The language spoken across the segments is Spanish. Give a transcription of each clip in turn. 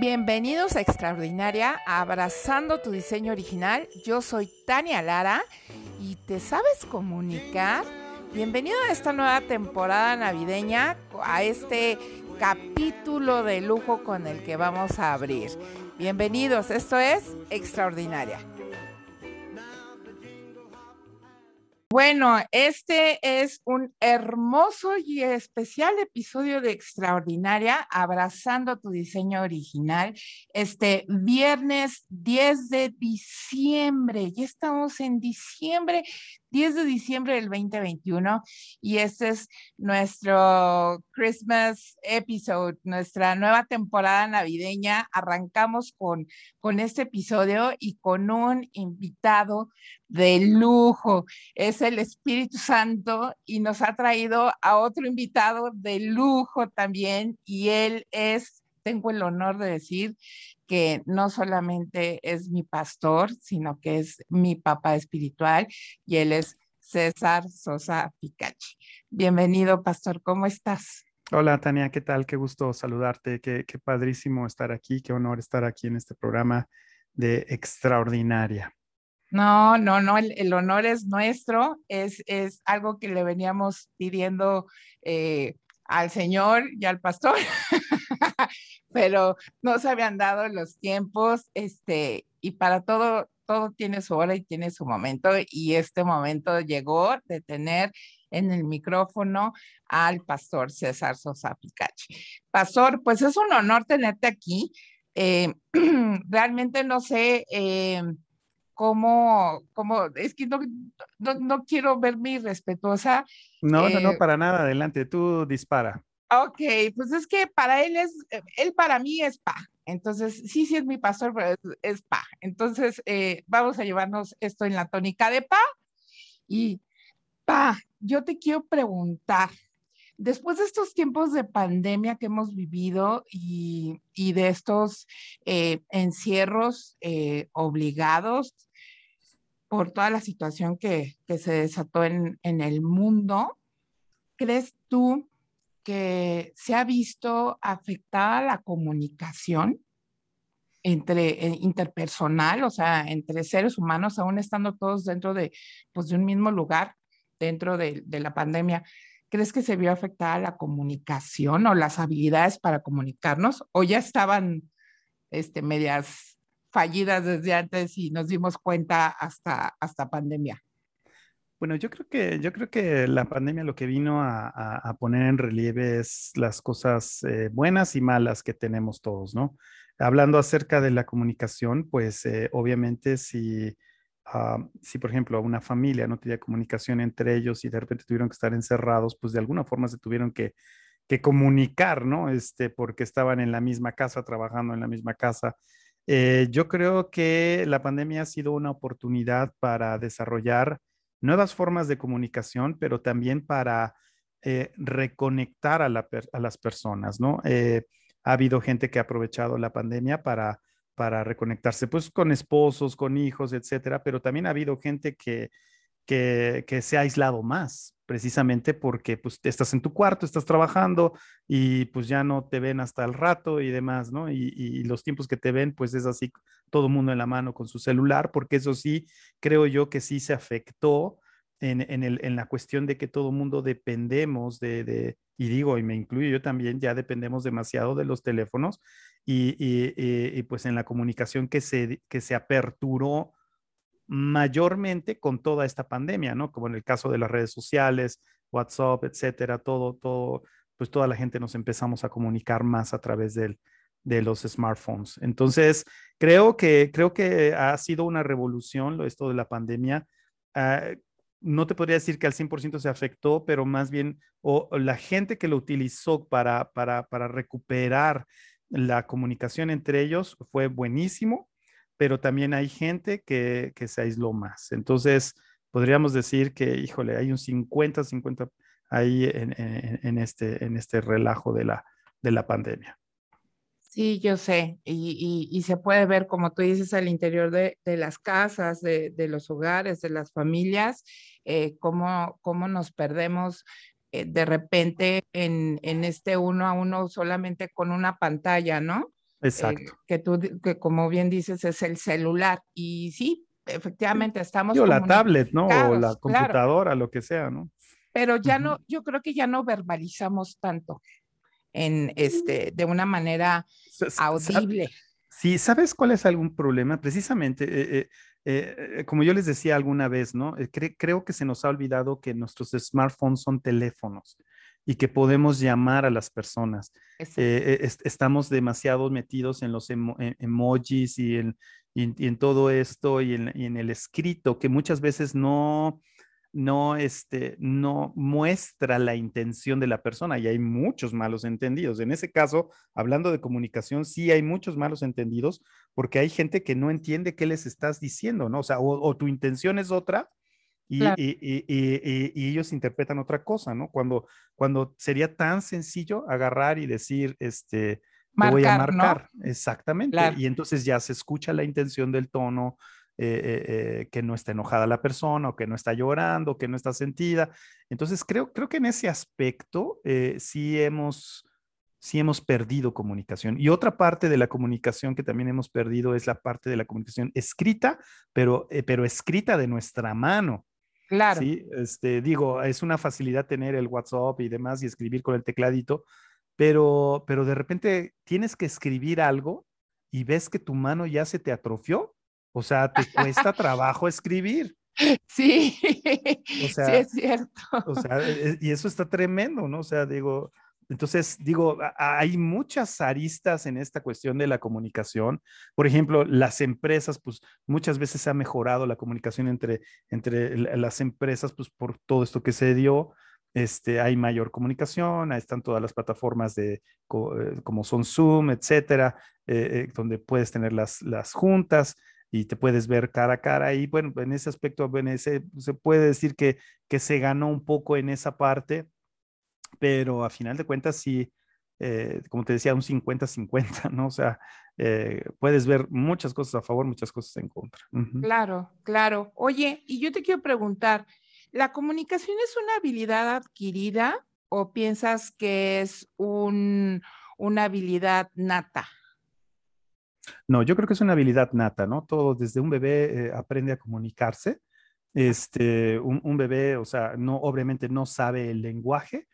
Bienvenidos a Extraordinaria, abrazando tu diseño original. Yo soy Tania Lara y ¿te sabes comunicar? Bienvenido a esta nueva temporada navideña, a este capítulo de lujo con el que vamos a abrir. Bienvenidos, esto es Extraordinaria. Bueno, este es un hermoso y especial episodio de Extraordinaria, abrazando tu diseño original, este viernes 10 de diciembre. Ya estamos en diciembre 10 de diciembre del 2021 y este es nuestro Christmas episode, nuestra nueva temporada navideña. Arrancamos con, con este episodio y con un invitado de lujo. Es el Espíritu Santo y nos ha traído a otro invitado de lujo también y él es, tengo el honor de decir, que no solamente es mi pastor, sino que es mi papá espiritual y él es César Sosa Picachi. Bienvenido, pastor, ¿cómo estás? Hola, Tania, ¿qué tal? Qué gusto saludarte, qué, qué padrísimo estar aquí, qué honor estar aquí en este programa de Extraordinaria. No, no, no, el, honor es nuestro, es, es, algo que le veníamos pidiendo eh, al Señor y al pastor, pero no se habían dado los tiempos, este, y para todo, todo tiene su hora y tiene su momento, y este momento llegó de tener en el micrófono al pastor César Sosa Picachi. Pastor, pues es un honor tenerte aquí. Eh, realmente no sé eh, cómo, cómo, es que no, no, quiero verme irrespetuosa. No, no, no, eh, para nada, adelante, tú dispara. Ok, pues es que para él es, él para mí es pa. Entonces, sí, sí es mi pastor, pero es, pa. Entonces, eh, vamos a llevarnos esto en la tónica de pa. Y pa, yo te quiero preguntar, después de estos tiempos de pandemia que hemos vivido y, de estos eh, encierros eh, obligados por toda la situación que, se desató en, en el mundo, ¿crees tú que se ha visto afectada la comunicación entre eh, interpersonal, o sea, entre seres humanos, aún estando todos dentro de, pues, de un mismo lugar, dentro de, la pandemia. ¿Crees que se vio afectada la comunicación o las habilidades para comunicarnos? ¿O ya estaban este, medias fallidas desde antes y nos dimos cuenta hasta, hasta pandemia? Bueno, yo creo que, yo creo que la pandemia lo que vino a, poner en relieve es las cosas eh, buenas y malas que tenemos todos, ¿no? Hablando acerca de la comunicación, pues eh, obviamente si, ah, si, por ejemplo, una familia no tenía comunicación entre ellos y de repente tuvieron que estar encerrados, pues de alguna forma se tuvieron que, que comunicar, ¿no? Este, porque estaban en la misma casa, trabajando en la misma casa. Eh, yo creo que la pandemia ha sido una oportunidad para desarrollar nuevas formas de comunicación, pero también para eh, reconectar a, las personas, ¿no? Eh, ha habido gente que ha aprovechado la pandemia para, para reconectarse, pues, con esposos, con hijos, etcétera, pero también ha habido gente que, que, se ha aislado más, precisamente porque pues estás en tu cuarto, estás trabajando y pues ya no te ven hasta el rato y demás, ¿no? Y, los tiempos que te ven, pues es así, todo mundo en la mano con su celular, porque eso sí, creo yo que sí se afectó en, el, en la cuestión de que todo mundo dependemos de, de, y digo, y me incluyo yo también, ya dependemos demasiado de los teléfonos y, y, y pues en la comunicación que se, que se aperturó mayormente con toda esta pandemia, ¿no? Como en el caso de las redes sociales, WhatsApp, etcétera, todo, todo, pues toda la gente nos empezamos a comunicar más a través de los smartphones. Entonces, creo que, creo que ha sido una revolución esto de la pandemia. Ah, no te podría decir que al 100% se afectó, pero más bien o, la gente que lo utilizó para, para, para recuperar la comunicación entre ellos fue buenísimo pero también hay gente que, se aisló más. Entonces, podríamos decir que, híjole, hay un 50-50 ahí en, este, en este relajo de la, de la pandemia. Sí, yo sé, y, se puede ver, como tú dices, al interior de, las casas, de, los hogares, de las familias, eh, cómo, nos perdemos eh, de repente en, en, este uno a uno solamente con una pantalla, ¿no? Exacto. que tú, que como bien dices, es el celular. Y sí, efectivamente, estamos. O la tablet, ¿no? O la computadora, lo que sea, ¿no? Pero ya no, yo creo que ya no verbalizamos tanto en este, de una manera audible. Sí, ¿sabes cuál es algún problema? Precisamente, eh, eh, eh, como yo les decía alguna vez, ¿no? creo que se nos ha olvidado que nuestros smartphones son teléfonos y que podemos llamar a las personas. estamos demasiado metidos en los emojis y en, en, todo esto y en, y en, el escrito que muchas veces no, no, este, no muestra la intención de la persona y hay muchos malos entendidos. En ese caso, hablando de comunicación, sí hay muchos malos entendidos porque hay gente que no entiende qué les estás diciendo, ¿no? O sea, o, tu intención es otra y, ellos interpretan otra cosa, ¿no? Cuando, cuando sería tan sencillo agarrar y decir, este, voy a marcar, exactamente. Y entonces ya se escucha la intención del tono, eh, eh, eh, que no está enojada la persona o que no está llorando, que no está sentida. Entonces, creo, creo que en ese aspecto sí, hemos, sí hemos perdido comunicación. Y otra parte de la comunicación que también hemos perdido es la parte de la comunicación escrita, pero, pero escrita de nuestra mano. Claro. Sí, este, digo, es una facilidad tener el WhatsApp y demás y escribir con el tecladito, pero, pero de repente tienes que escribir algo y ves que tu mano ya se te atrofió o sea, te cuesta trabajo escribir. Sí, o sea, sí es cierto. O sea, e, e, y eso está tremendo, ¿no? O sea, digo, entonces, digo, hay muchas aristas en esta cuestión de la comunicación. Por ejemplo, las empresas, pues muchas veces se ha mejorado la comunicación entre, entre las empresas, pues por todo esto que se dio. Este, hay mayor comunicación, ahí están todas las plataformas de, eh, como son Zoom, etcétera, eh, eh, donde puedes tener las, las juntas y te puedes ver cara a cara. Y bueno, en ese aspecto, se puede decir que, que se ganó un poco en esa parte, pero a final de cuentas sí, eh, como te decía, un 50-50, ¿no? O sea, eh, puedes ver muchas cosas a favor, muchas cosas en contra. Claro, claro. Oye, y yo te quiero preguntar, ¿la comunicación es una habilidad adquirida o piensas que es un, una habilidad nata? No, yo creo que es una habilidad nata, ¿no? Todo desde un bebé eh, aprende a comunicarse. Este, un, un, bebé, o sea, no, obviamente no sabe el lenguaje,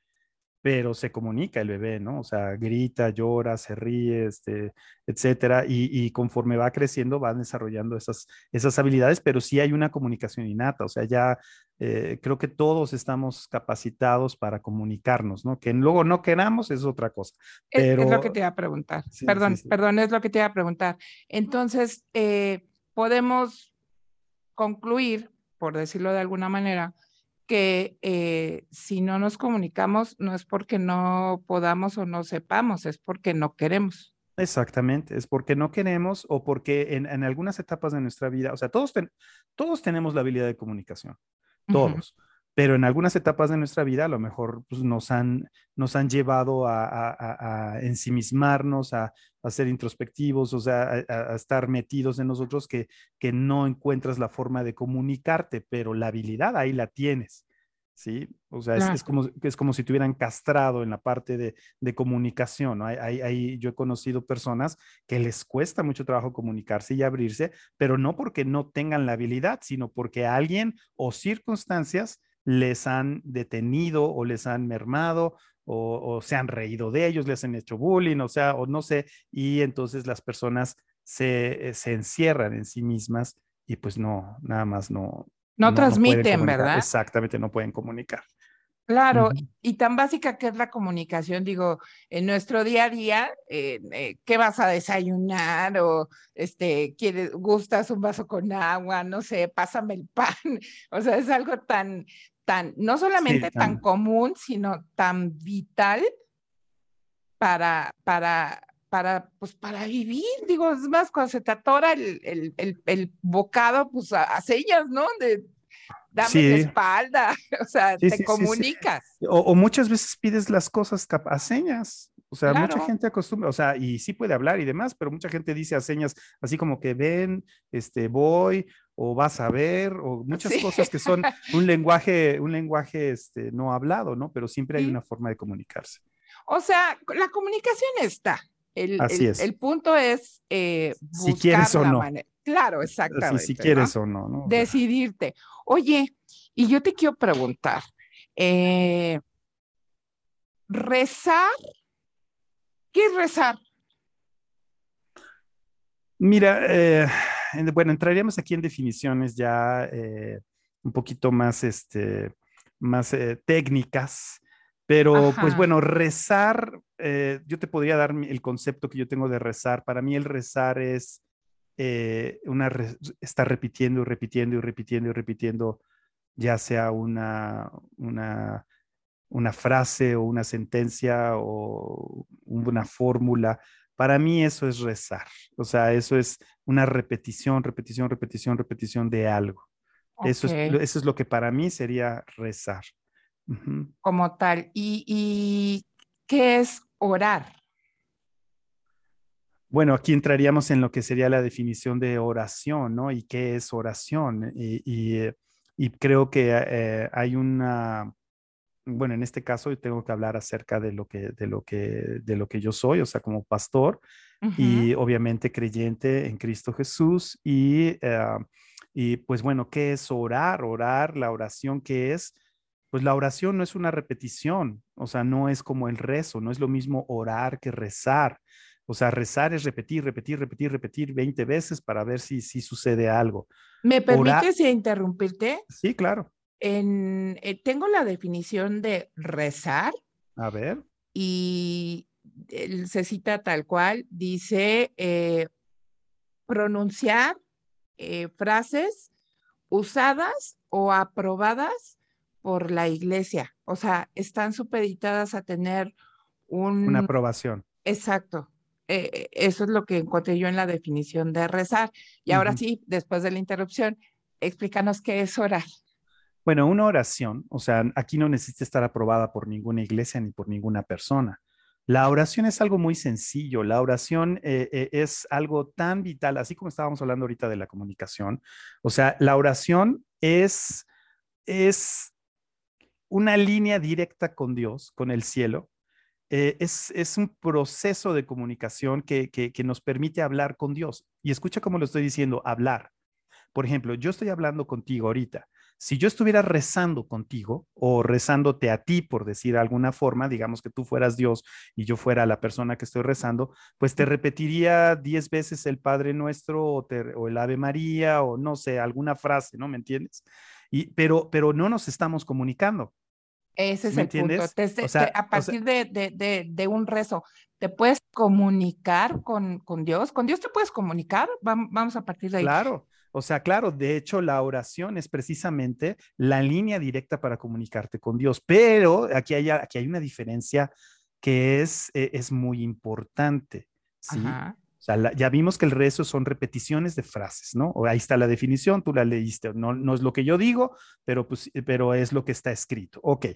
pero se comunica el bebé, ¿no? O sea, grita, llora, se ríe, este, etcétera, y, conforme va creciendo va desarrollando esas, esas habilidades, pero sí hay una comunicación innata, o sea, ya eh, creo que todos estamos capacitados para comunicarnos, ¿no? Que luego no queramos es otra cosa. Pero... Es, lo que te iba a preguntar, perdón, perdón, es lo que te iba a preguntar. Entonces, eh, podemos concluir, por decirlo de alguna manera, que eh, si no nos comunicamos no es porque no podamos o no sepamos, es porque no queremos. Exactamente, es porque no queremos o porque en, algunas etapas de nuestra vida, o sea, todos, todos tenemos la habilidad de comunicación, todos pero en algunas etapas de nuestra vida a lo mejor pues, nos, han, nos han llevado a, ensimismarnos, a, ser introspectivos, o sea, a, estar metidos en nosotros que, que no encuentras la forma de comunicarte, pero la habilidad ahí la tienes. ¿sí? O sea, es, como, es como si te hubieran castrado en la parte de, de comunicación, ¿no? Hay, yo he conocido personas que les cuesta mucho trabajo comunicarse y abrirse, pero no porque no tengan la habilidad, sino porque alguien o circunstancias les han detenido o les han mermado o, se han reído de ellos, les han hecho bullying, o sea, o no sé, y entonces las personas se, eh, se encierran en sí mismas y pues no, nada más no. No, transmiten, ¿verdad? Exactamente, no pueden comunicar. Claro, y tan básica que es la comunicación, digo, en nuestro día a día, eh, eh, ¿qué vas a desayunar? O este, ¿quieres, gustas un vaso con agua? No sé, pásame el pan. O sea, es algo tan, tan, no solamente tan, común, sino tan vital para, para, para, pues para vivir, digo, es más, cuando se te atora el, el, el, bocado, pues a, señas, ¿no? De dame la espalda, o sea, te comunicas. O, muchas veces pides las cosas a señas. O sea, mucha gente acostumbra, o sea, y sí puede hablar y demás, pero mucha gente dice a señas así como que ven, este, voy, o vas a ver, o muchas cosas que son un lenguaje, un lenguaje este, no hablado, ¿no? Pero siempre hay una forma de comunicarse. O sea, la comunicación está, El, Así es. el punto es eh, Si buscar quieres o la no. manera. Claro, exactamente. si ¿no? quieres o no, ¿no? O Decidirte. Oye, y yo te quiero preguntar, eh, rezar, ¿qué es rezar? Mira, eh, bueno, entraríamos aquí en definiciones ya eh, un poquito más, este, más eh, técnicas, pero pues bueno, rezar, eh, yo te podría dar el concepto que yo tengo de rezar. Para mí el rezar es eh, una re- estar repitiendo y repitiendo y repitiendo y repitiendo, ya sea una, una, una frase o una sentencia o una fórmula. Para mí eso es rezar. O sea, eso es una repetición, repetición, repetición, repetición de algo. Eso, es, eso es lo que para mí sería rezar. Como tal. ¿Y, y qué es orar? Bueno, aquí entraríamos en lo que sería la definición de oración, ¿no? ¿Y qué es oración? Y, y, eh, y creo que eh, hay una, bueno, en este caso yo tengo que hablar acerca de lo que, de lo que, de lo que yo soy, o sea, como pastor y obviamente creyente en Cristo Jesús. Y, eh, y pues bueno, ¿qué es orar? Orar, la oración, ¿qué es? Pues la oración no es una repetición, o sea, no es como el rezo, no es lo mismo orar que rezar. O sea, rezar es repetir, repetir, repetir, repetir 20 veces para ver si, si sucede algo. ¿Me Orar, permites interrumpirte? sí, claro. En, eh, tengo la definición de rezar A ver, y él se cita tal cual, dice eh, pronunciar eh, frases usadas o aprobadas por la iglesia. O sea, están supeditadas a tener una un... aprobación. Exacto. eh, eh, eso es lo que encontré yo en la definición de rezar. Y ahora sí, después de la interrupción, explícanos qué es orar. Bueno, una oración, o sea, aquí no necesita estar aprobada por ninguna iglesia ni por ninguna persona. La oración es algo muy sencillo. La oración eh, eh, es algo tan vital, así como estábamos hablando ahorita de la comunicación. O sea, la oración es, es una línea directa con Dios, con el cielo. Eh, es, es un proceso de comunicación que, que, que nos permite hablar con Dios. Y escucha cómo lo estoy diciendo, hablar. Por ejemplo, yo estoy hablando contigo ahorita. Si yo estuviera rezando contigo o rezándote a ti, por decir de alguna forma, digamos que tú fueras Dios y yo fuera la persona que estoy rezando, pues te repetiría diez veces el Padre Nuestro o, te- o el Ave María o no sé, alguna frase, ¿no? ¿Me entiendes? Y, pero, pero no nos estamos comunicando. Ese ¿Sí es el punto. entiendes? Te- O te- sea, a o sea, partir de, de, de, de un rezo, ¿te puedes comunicar con, con Dios? ¿Con Dios te puedes comunicar? Vam- Vamos a partir de ahí. Claro, o sea, claro, de hecho la oración es precisamente la línea directa para comunicarte con Dios, pero aquí hay, aquí hay una diferencia que es, eh, es muy importante, ¿sí? Ajá. O sea, la- ya vimos que el rezo son repeticiones de frases, ¿no? O ahí está la definición, tú la leíste, no, no es lo que yo digo, pero, pues, eh, pero es lo que está escrito. Ok.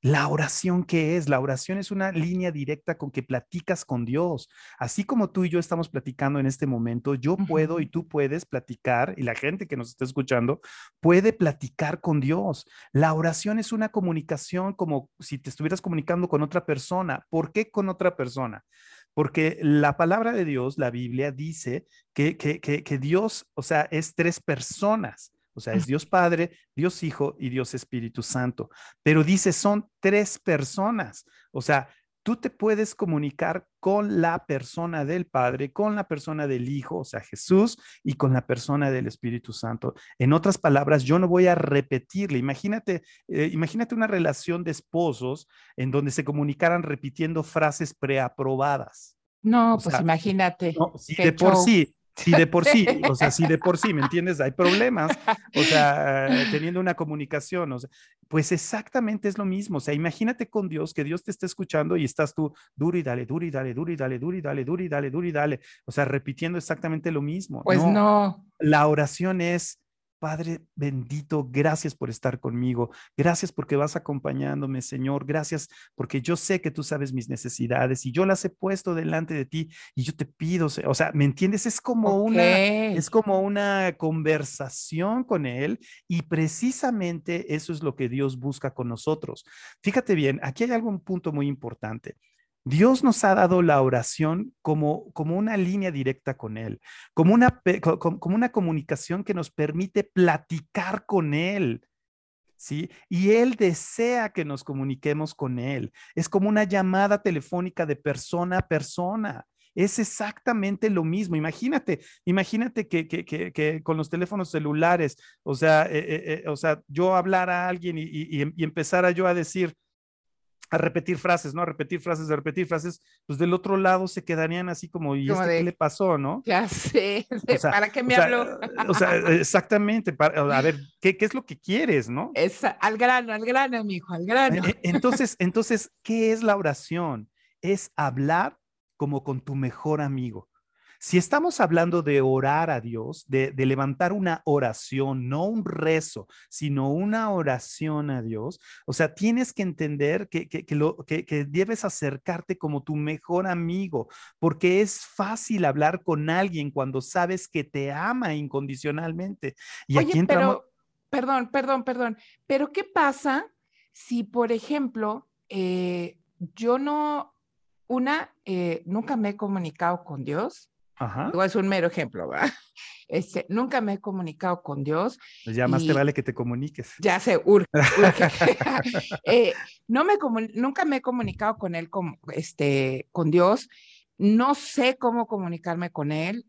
La oración, ¿qué es? La oración es una línea directa con que platicas con Dios. Así como tú y yo estamos platicando en este momento, yo puedo y tú puedes platicar y la gente que nos está escuchando puede platicar con Dios. La oración es una comunicación como si te estuvieras comunicando con otra persona. ¿Por qué con otra persona? Porque la palabra de Dios, la Biblia, dice que, que, que, que Dios, o sea, es tres personas. O sea, es Dios Padre, Dios Hijo y Dios Espíritu Santo. Pero dice, son tres personas. O sea, tú te puedes comunicar con la persona del Padre, con la persona del Hijo, o sea, Jesús, y con la persona del Espíritu Santo. En otras palabras, yo no voy a repetirle. Imagínate, eh, imagínate una relación de esposos en donde se comunicaran repitiendo frases preaprobadas. No, O pues sea, imagínate. no, si de por sí, si de por sí, o sea, si de por sí, ¿me entiendes? Hay problemas, o sea, teniendo una comunicación, o sea, pues exactamente es lo mismo, o sea, imagínate con Dios que Dios te está escuchando y estás tú duro y dale, duro y dale, duro y dale, duro y dale, duro y dale, duro y dale, o sea, repitiendo exactamente lo mismo. Pues no, no. la oración es, Padre bendito, gracias por estar conmigo, gracias porque vas acompañándome, Señor, gracias porque yo sé que tú sabes mis necesidades y yo las he puesto delante de ti y yo te pido, o sea, ¿me entiendes? Es como una, es como una conversación con Él y precisamente eso es lo que Dios busca con nosotros. Fíjate bien, aquí hay algún punto muy importante. Dios nos ha dado la oración como, como una línea directa con Él, como una, como una comunicación que nos permite platicar con Él. ¿Sí? Y Él desea que nos comuniquemos con Él. Es como una llamada telefónica de persona a persona. Es exactamente lo mismo. Imagínate, imagínate que, que, que, con los teléfonos celulares, o sea, eh, eh, eh, o sea, yo hablara a alguien y, y, y empezara yo a decir, a repetir frases, ¿no? A repetir frases, a repetir frases, pues del otro lado se quedarían así como, ¿y este qué le pasó, no? Ya sé, ¿para qué me habló? o sea, exactamente, a ver, ¿qué, ¿qué, es lo que quieres, no? Es, al grano, al grano, mi hijo, al grano. E, e, entonces, entonces, ¿qué es la oración? Es hablar como con tu mejor amigo. Si estamos hablando de orar a Dios, de, levantar una oración, no un rezo, sino una oración a Dios, o sea, tienes que entender que, lo, que, debes acercarte como tu mejor amigo, porque es fácil hablar con alguien cuando sabes que te ama incondicionalmente. Y aquí entramos... pero, perdón, perdón, perdón, pero ¿qué pasa si, por ejemplo, eh, yo no, una, eh, nunca me he comunicado con Dios? Ajá. es un mero ejemplo, ¿verdad? Este, nunca me he comunicado con Dios. Pues ya más te vale que te comuniques. Ya sé, urge. Eh, no me nunca me he comunicado con él, con, este, con Dios. No sé cómo comunicarme con él.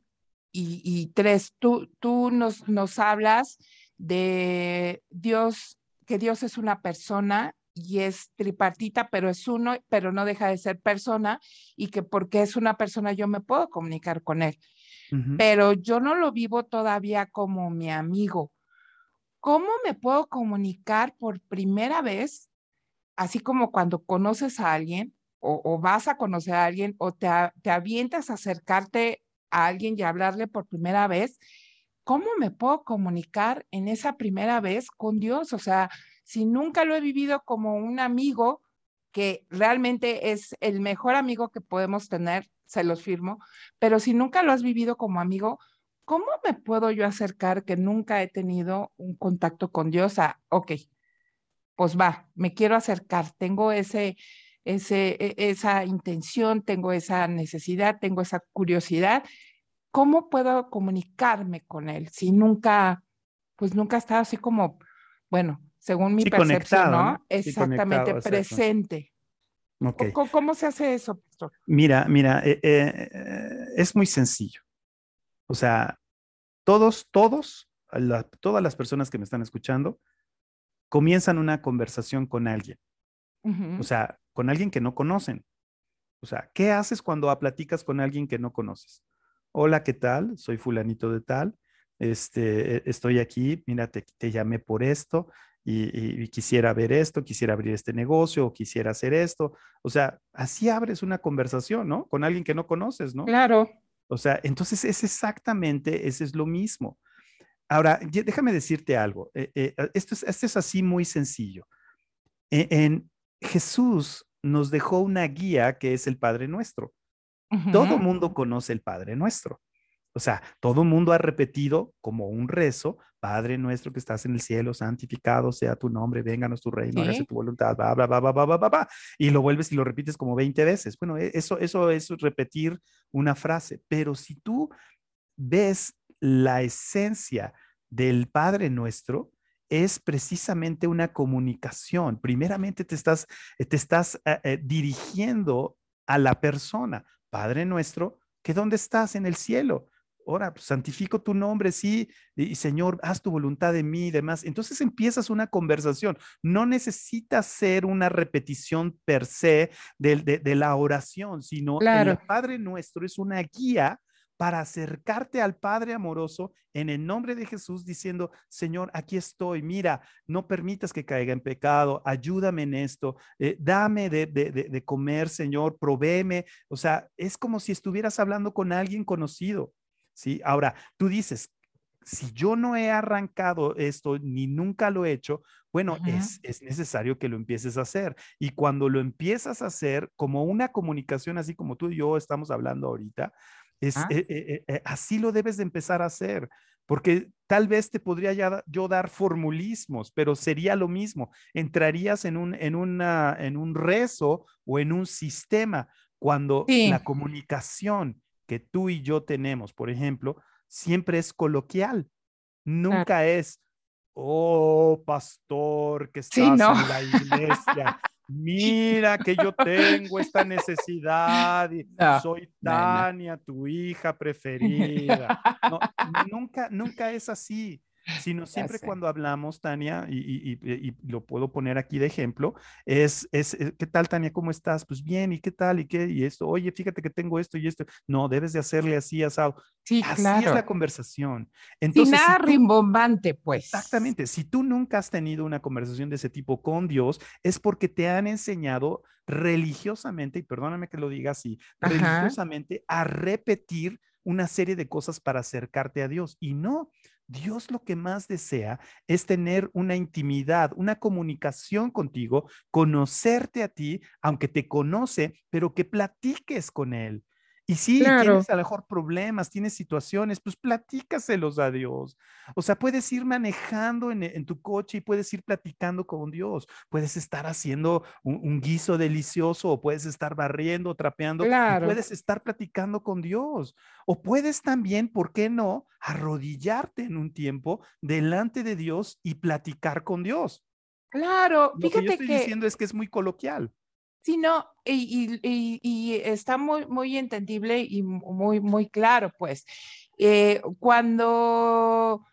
Y, y tres, tú, tú nos, nos hablas de Dios, que Dios es una persona y es tripartita, pero es uno, pero no deja de ser persona y que porque es una persona yo me puedo comunicar con él. Pero yo no lo vivo todavía como mi amigo. ¿Cómo me puedo comunicar por primera vez, así como cuando conoces a alguien o, vas a conocer a alguien o te, te avientas a acercarte a alguien y hablarle por primera vez? ¿Cómo me puedo comunicar en esa primera vez con Dios? O sea, si nunca lo he vivido como un amigo, que realmente es el mejor amigo que podemos tener, se los firmo, pero si nunca lo has vivido como amigo, ¿cómo me puedo yo acercar que nunca he tenido un contacto con Dios? A, ok, pues va, me quiero acercar, tengo ese, ese, e, esa intención, tengo esa necesidad, tengo esa curiosidad. ¿Cómo puedo comunicarme con él si nunca, pues nunca he estado así como, bueno, según mi percepción, ¿no? Exactamente, presente. ¿Cómo, se hace eso, pastor? Mira, mira, eh, eh, es muy sencillo. O sea, todos, todos, todas las personas que me están escuchando, comienzan una conversación con alguien. O sea, con alguien que no conocen. O sea, ¿qué haces cuando platicas con alguien que no conoces? Hola, ¿qué tal? Soy fulanito de tal. Este, e, estoy aquí, mira, te, te llamé por esto, y, quisiera ver esto, quisiera abrir este negocio o quisiera hacer esto. O sea, así abres una conversación, ¿no? Con alguien que no conoces, ¿no? Claro. O sea, entonces es exactamente, ese es lo mismo. Ahora, déjame decirte algo. Eh, eh, esto, es, esto es así muy sencillo. E, en, Jesús nos dejó una guía que es el Padre Nuestro. Todo mundo conoce el Padre Nuestro. O sea, todo el mundo ha repetido como un rezo, Padre nuestro que estás en el cielo, santificado sea tu nombre, vénganos tu reino, hágase tu voluntad, bla, bla, bla, bla, bla, bla, bla, y lo vuelves y lo repites como 20 veces. Bueno, e, eso, eso es repetir una frase, pero si tú ves la esencia del Padre nuestro, es precisamente una comunicación. Primeramente te estás, te estás eh, eh, dirigiendo a la persona, Padre nuestro, que dónde estás en el cielo ahora pues, santifico tu nombre, sí, y, Señor, haz tu voluntad de mí y demás. Entonces empiezas una conversación. No necesitas ser una repetición per se de, la oración, sino el Padre nuestro es una guía para acercarte al Padre amoroso en el nombre de Jesús, diciendo, Señor, aquí estoy, mira, no permitas que caiga en pecado, ayúdame en esto, eh, dame de, de, comer, Señor, provéeme. O sea, es como si estuvieras hablando con alguien conocido. ¿Sí? Ahora, tú dices, si yo no he arrancado esto ni nunca lo he hecho, bueno, es, es, necesario que lo empieces a hacer. Y cuando lo empiezas a hacer como una comunicación, así como tú y yo estamos hablando ahorita, es, ah. eh, eh, eh, así lo debes de empezar a hacer, porque tal vez te podría ya, yo dar formulismos, pero sería lo mismo. Entrarías en un, en, una, en un rezo o en un sistema, Cuando la comunicación que tú y yo tenemos, por ejemplo, siempre es coloquial. Nunca es, oh, pastor, que estás en la iglesia. Mira que yo tengo esta necesidad y soy Tania, tu hija preferida. nunca, nunca es así sino siempre cuando hablamos, Tania, y, lo puedo poner aquí de ejemplo, es, es, eh, ¿qué tal, Tania? ¿Cómo estás? Pues bien, ¿y qué tal? ¿Y qué? Y esto, oye, fíjate que tengo esto y esto. No, debes de hacerle así, asado. Sí, así claro. es la conversación. Entonces, Sin nada rimbombante, pues. Exactamente. Si tú nunca has tenido una conversación de ese tipo con Dios, es porque te han enseñado religiosamente, y perdóname que lo diga así, religiosamente a repetir una serie de cosas para acercarte a Dios. Y no, Dios lo que más desea es tener una intimidad, una comunicación contigo, conocerte a ti, aunque te conoce, pero que platiques con Él. Y si tienes a lo mejor problemas, tienes situaciones, pues platícaselos a Dios. O sea, puedes ir manejando en, tu coche y puedes ir platicando con Dios. Puedes estar haciendo un, guiso delicioso o puedes estar barriendo, trapeando. Claro. puedes estar platicando con Dios. O puedes también, ¿por qué no? Arrodillarte en un tiempo delante de Dios y platicar con Dios. Claro, Lo que yo estoy diciendo es que es muy coloquial. Sí, no, y, está muy, muy entendible y muy, muy claro, pues. Eh, cuando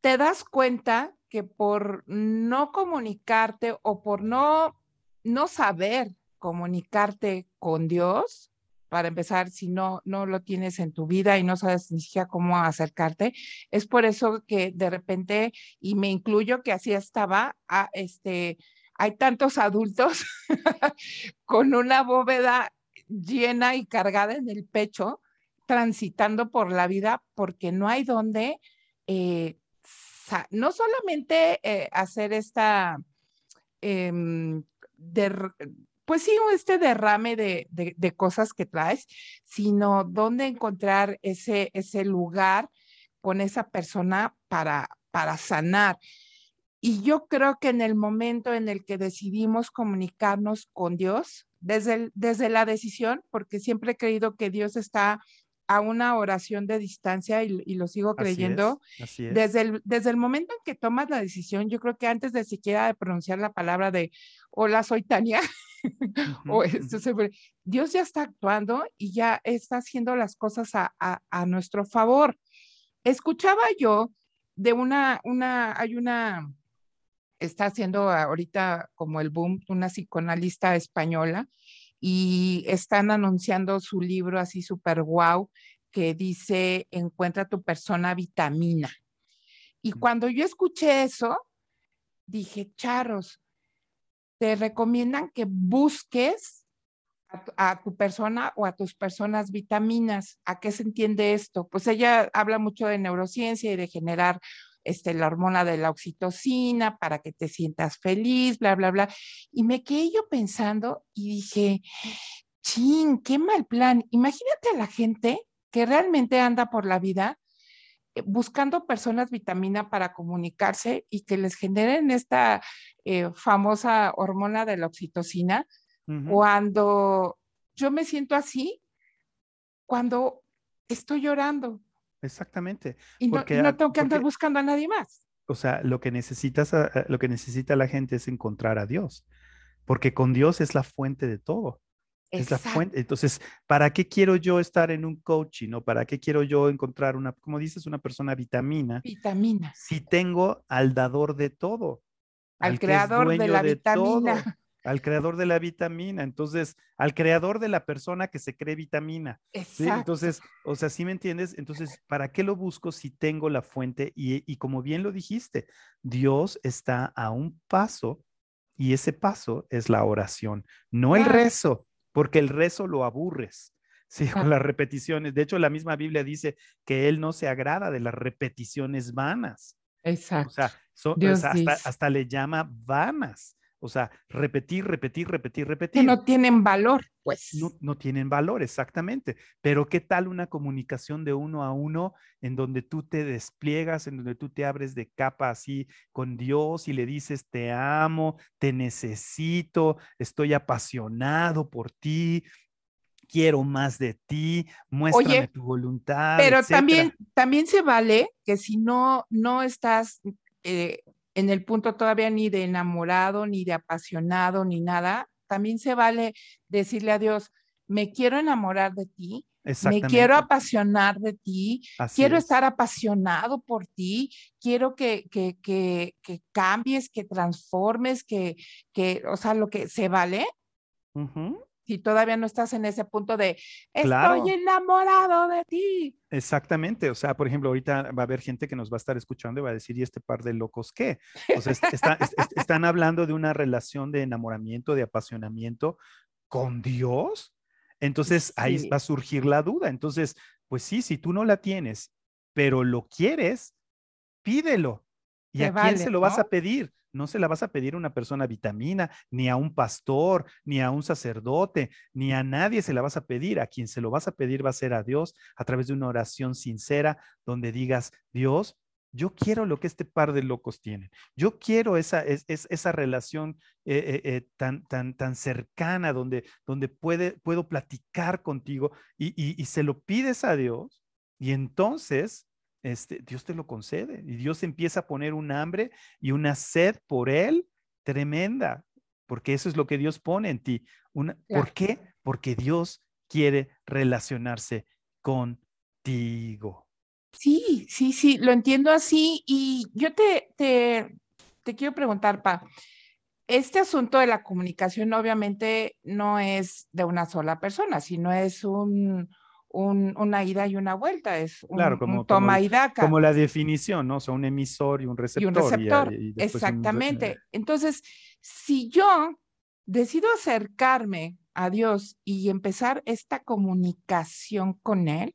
te das cuenta que por no comunicarte o por no, no saber comunicarte con Dios, para empezar, si no, no lo tienes en tu vida y no sabes ni siquiera cómo acercarte, es por eso que de repente, y me incluyo que así estaba, a, este, hay tantos adultos con una bóveda llena y cargada en el pecho, transitando por la vida porque no hay donde, eh, no solamente eh, hacer esta, em, pues sí, este derrame de, de, cosas que traes, sino dónde encontrar ese, ese lugar con esa persona para, para sanar. Y yo creo que en el momento en el que decidimos comunicarnos con Dios, desde, desde la decisión, porque siempre he creído que Dios está a una oración de distancia y, lo sigo creyendo. Desde, el, desde el momento en que tomas la decisión, yo creo que antes de siquiera de pronunciar la palabra de hola, soy Tania, o Dios ya está actuando y ya está haciendo las cosas a, a nuestro favor. Escuchaba yo de una, una, hay una está haciendo ahorita como el boom una psicoanalista española y están anunciando su libro así súper guau que dice Encuentra tu persona vitamina. Y cuando yo escuché eso, dije, Charros, te recomiendan que busques a a tu, persona o a tus personas vitaminas. ¿A qué se entiende esto? Pues ella habla mucho de neurociencia y de generar este, la hormona de la oxitocina para que te sientas feliz, bla, bla, bla. Y me quedé yo pensando y dije, chin, qué mal plan. Imagínate a la gente que realmente anda por la vida eh, buscando personas vitamina para comunicarse y que les generen esta eh, famosa hormona de la oxitocina, cuando yo me siento así, cuando estoy llorando, Exactamente. Y no, tengo que andar buscando a nadie más. O sea, lo que necesitas, lo que necesita la gente es encontrar a Dios, porque con Dios es la fuente de todo. Es la fuente. Entonces, ¿para qué quiero yo estar en un coaching o para qué quiero yo encontrar una, como dices, una persona vitamina? Vitamina. Si tengo al dador de todo. Al, creador de la vitamina al creador de la vitamina, entonces al creador de la persona que se cree vitamina. Entonces, o sea, ¿sí me entiendes? Entonces, ¿para qué lo busco si tengo la fuente? Y, como bien lo dijiste, Dios está a un paso y ese paso es la oración, no el rezo, porque el rezo lo aburres. Sí, con las repeticiones. De hecho, la misma Biblia dice que Él no se agrada de las repeticiones vanas. Exacto. O sea, hasta, hasta, le llama vanas. O sea, repetir, repetir, repetir, repetir. Que no tienen valor, pues. No, no, tienen valor, exactamente. Pero ¿qué tal una comunicación de uno a uno en donde tú te despliegas, en donde tú te abres de capa así con Dios y le dices, te amo, te necesito, estoy apasionado por ti? quiero más de ti, muéstrame tu voluntad. Pero también, también se vale que si no, no estás eh, en el punto todavía ni de enamorado, ni de apasionado, ni nada, también se vale decirle a Dios, me quiero enamorar de ti, me quiero apasionar de ti, quiero estar apasionado por ti, quiero que, que, que, que cambies, que transformes, que, que, o sea, lo que se vale. Si todavía no estás en ese punto de estoy enamorado de ti. Exactamente. O sea, por ejemplo, ahorita va a haber gente que nos va a estar escuchando y va a decir, ¿y este par de locos qué? O sea, están hablando de una relación de enamoramiento, de apasionamiento con Dios. Entonces ahí va a surgir la duda. Entonces, pues sí, si tú no la tienes, pero lo quieres, pídelo. ¿Y a quién se lo vas a pedir? No se la vas a pedir a una persona vitamina, ni a un pastor, ni a un sacerdote, ni a nadie se la vas a pedir. A quien se lo vas a pedir va a ser a Dios a través de una oración sincera donde digas, Dios, yo quiero lo que este par de locos tienen. Yo quiero esa, esa relación eh, eh, eh, tan, tan, tan cercana donde, donde puede, puedo platicar contigo y, se lo pides a Dios y entonces este, Dios te lo concede y Dios empieza a poner un hambre y una sed por Él tremenda, porque eso es lo que Dios pone en ti. Una, ¿Por qué? Porque Dios quiere relacionarse contigo. Sí, sí, sí, lo entiendo así. Y yo te, te, te quiero preguntar, Pa, este asunto de la comunicación obviamente no es de una sola persona, sino es un, una ida y una vuelta, es un, claro, como, toma y daca. Como la definición, ¿no? O sea, un emisor y un receptor. Y un receptor, exactamente. Entonces, si yo decido acercarme a Dios y empezar esta comunicación con Él,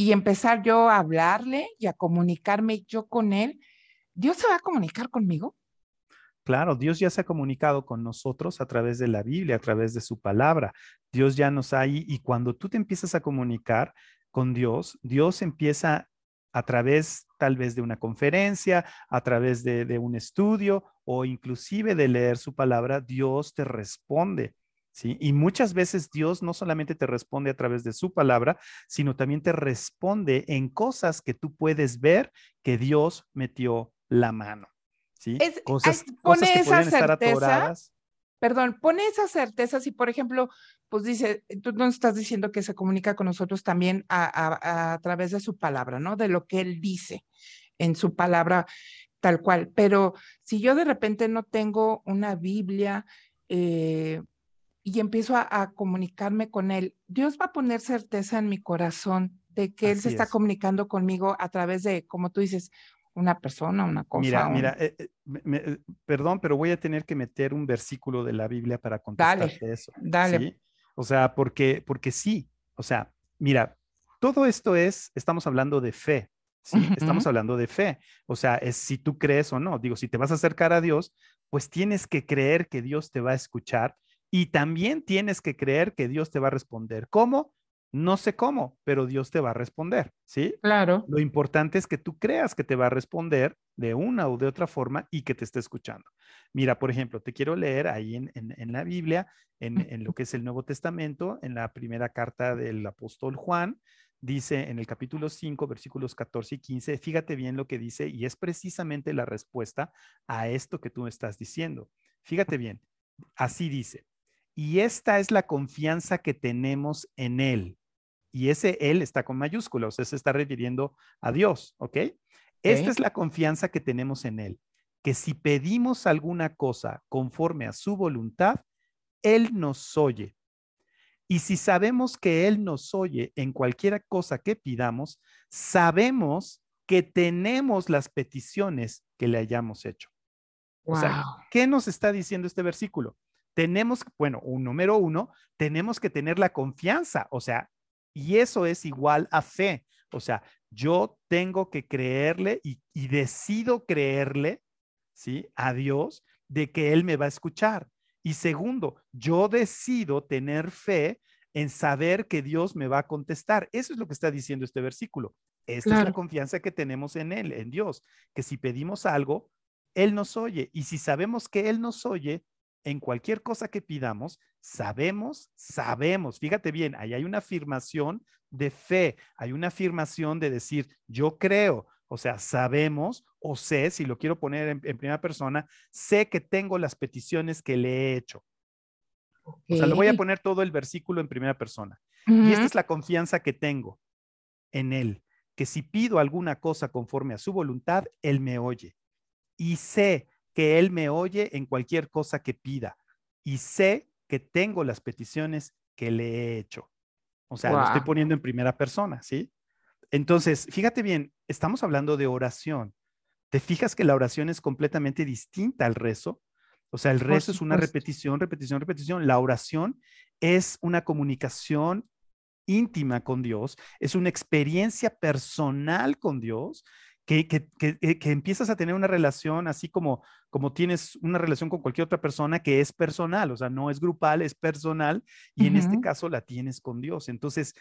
y empezar yo a hablarle y a comunicarme yo con él, ¿Dios se va a comunicar conmigo? Claro, Dios ya se ha comunicado con nosotros a través de la Biblia, a través de su palabra. Dios ya nos ha y cuando tú te empiezas a comunicar con Dios, Dios empieza a través tal vez de una conferencia, a través de, de un estudio o inclusive de leer su palabra, Dios te responde. Y muchas veces Dios no solamente te responde a través de su palabra, sino también te responde en cosas que tú puedes ver que Dios metió la mano, ¿sí? cosas, pone que esa certeza, Perdón, pone esa certeza si, por ejemplo, pues dice, tú nos estás diciendo que se comunica con nosotros también a, a través de su palabra, ¿no? De lo que él dice en su palabra tal cual. Pero si yo de repente no tengo una Biblia, eh, y empiezo a, comunicarme con Él, Dios va a poner certeza en mi corazón de que Él se está comunicando conmigo a través de, como tú dices, una persona, una cosa. Mira, mira, eh, eh, eh, perdón, pero voy a tener que meter un versículo de la Biblia para contestarte eso. Dale. O sea, porque, porque sí, o sea, mira, todo esto es, estamos hablando de fe, ¿sí? Estamos hablando de fe. O sea, es si tú crees o no. Digo, si te vas a acercar a Dios, pues tienes que creer que Dios te va a escuchar y también tienes que creer que Dios te va a responder. ¿Cómo? No sé cómo, pero Dios te va a responder, ¿sí? Claro. Lo importante es que tú creas que te va a responder de una o de otra forma y que te esté escuchando. Mira, por ejemplo, te quiero leer ahí en, la Biblia, en, en, lo que es el Nuevo Testamento, en la primera carta del apóstol Juan, dice en el capítulo 5, versículos 14 y 15, fíjate bien lo que dice y es precisamente la respuesta a esto que tú estás diciendo. Fíjate bien, así dice, y esta es la confianza que tenemos en Él. Y ese Él está con mayúsculas, se está refiriendo a Dios, ¿ok? Esta es la confianza que tenemos en Él, que si pedimos alguna cosa conforme a su voluntad, Él nos oye. Y si sabemos que Él nos oye en cualquier cosa que pidamos, sabemos que tenemos las peticiones que le hayamos hecho. O sea, ¿qué nos está diciendo este versículo? Tenemos, bueno, un número uno, tenemos que tener la confianza, o sea, y eso es igual a fe. O sea, yo tengo que creerle y, decido creerle, ¿sí? A Dios de que Él me va a escuchar. Y segundo, yo decido tener fe en saber que Dios me va a contestar. Eso es lo que está diciendo este versículo. Esta es la confianza que tenemos en Él, en Dios, que si pedimos algo, Él nos oye. Y si sabemos que Él nos oye, en cualquier cosa que pidamos, sabemos, sabemos, fíjate bien, ahí hay una afirmación de fe, hay una afirmación de decir, yo creo, o sea, sabemos o sé, si lo quiero poner en, primera persona, sé que tengo las peticiones que le he hecho. O sea, le voy a poner todo el versículo en primera persona. Y esta es la confianza que tengo en Él, que si pido alguna cosa conforme a su voluntad, Él me oye. Y sé que Él me oye en cualquier cosa que pida. Y sé que tengo las peticiones que le he hecho. O sea, lo estoy poniendo en primera persona, ¿sí? Entonces, fíjate bien, estamos hablando de oración. ¿Te fijas que la oración es completamente distinta al rezo? O sea, el rezo es una repetición, repetición, repetición. La oración es una comunicación íntima con Dios, es una experiencia personal con Dios que, que, eh, que, empiezas a tener una relación así como, como tienes una relación con cualquier otra persona que es personal, o sea, no es grupal, es personal, y en este caso la tienes con Dios. Entonces,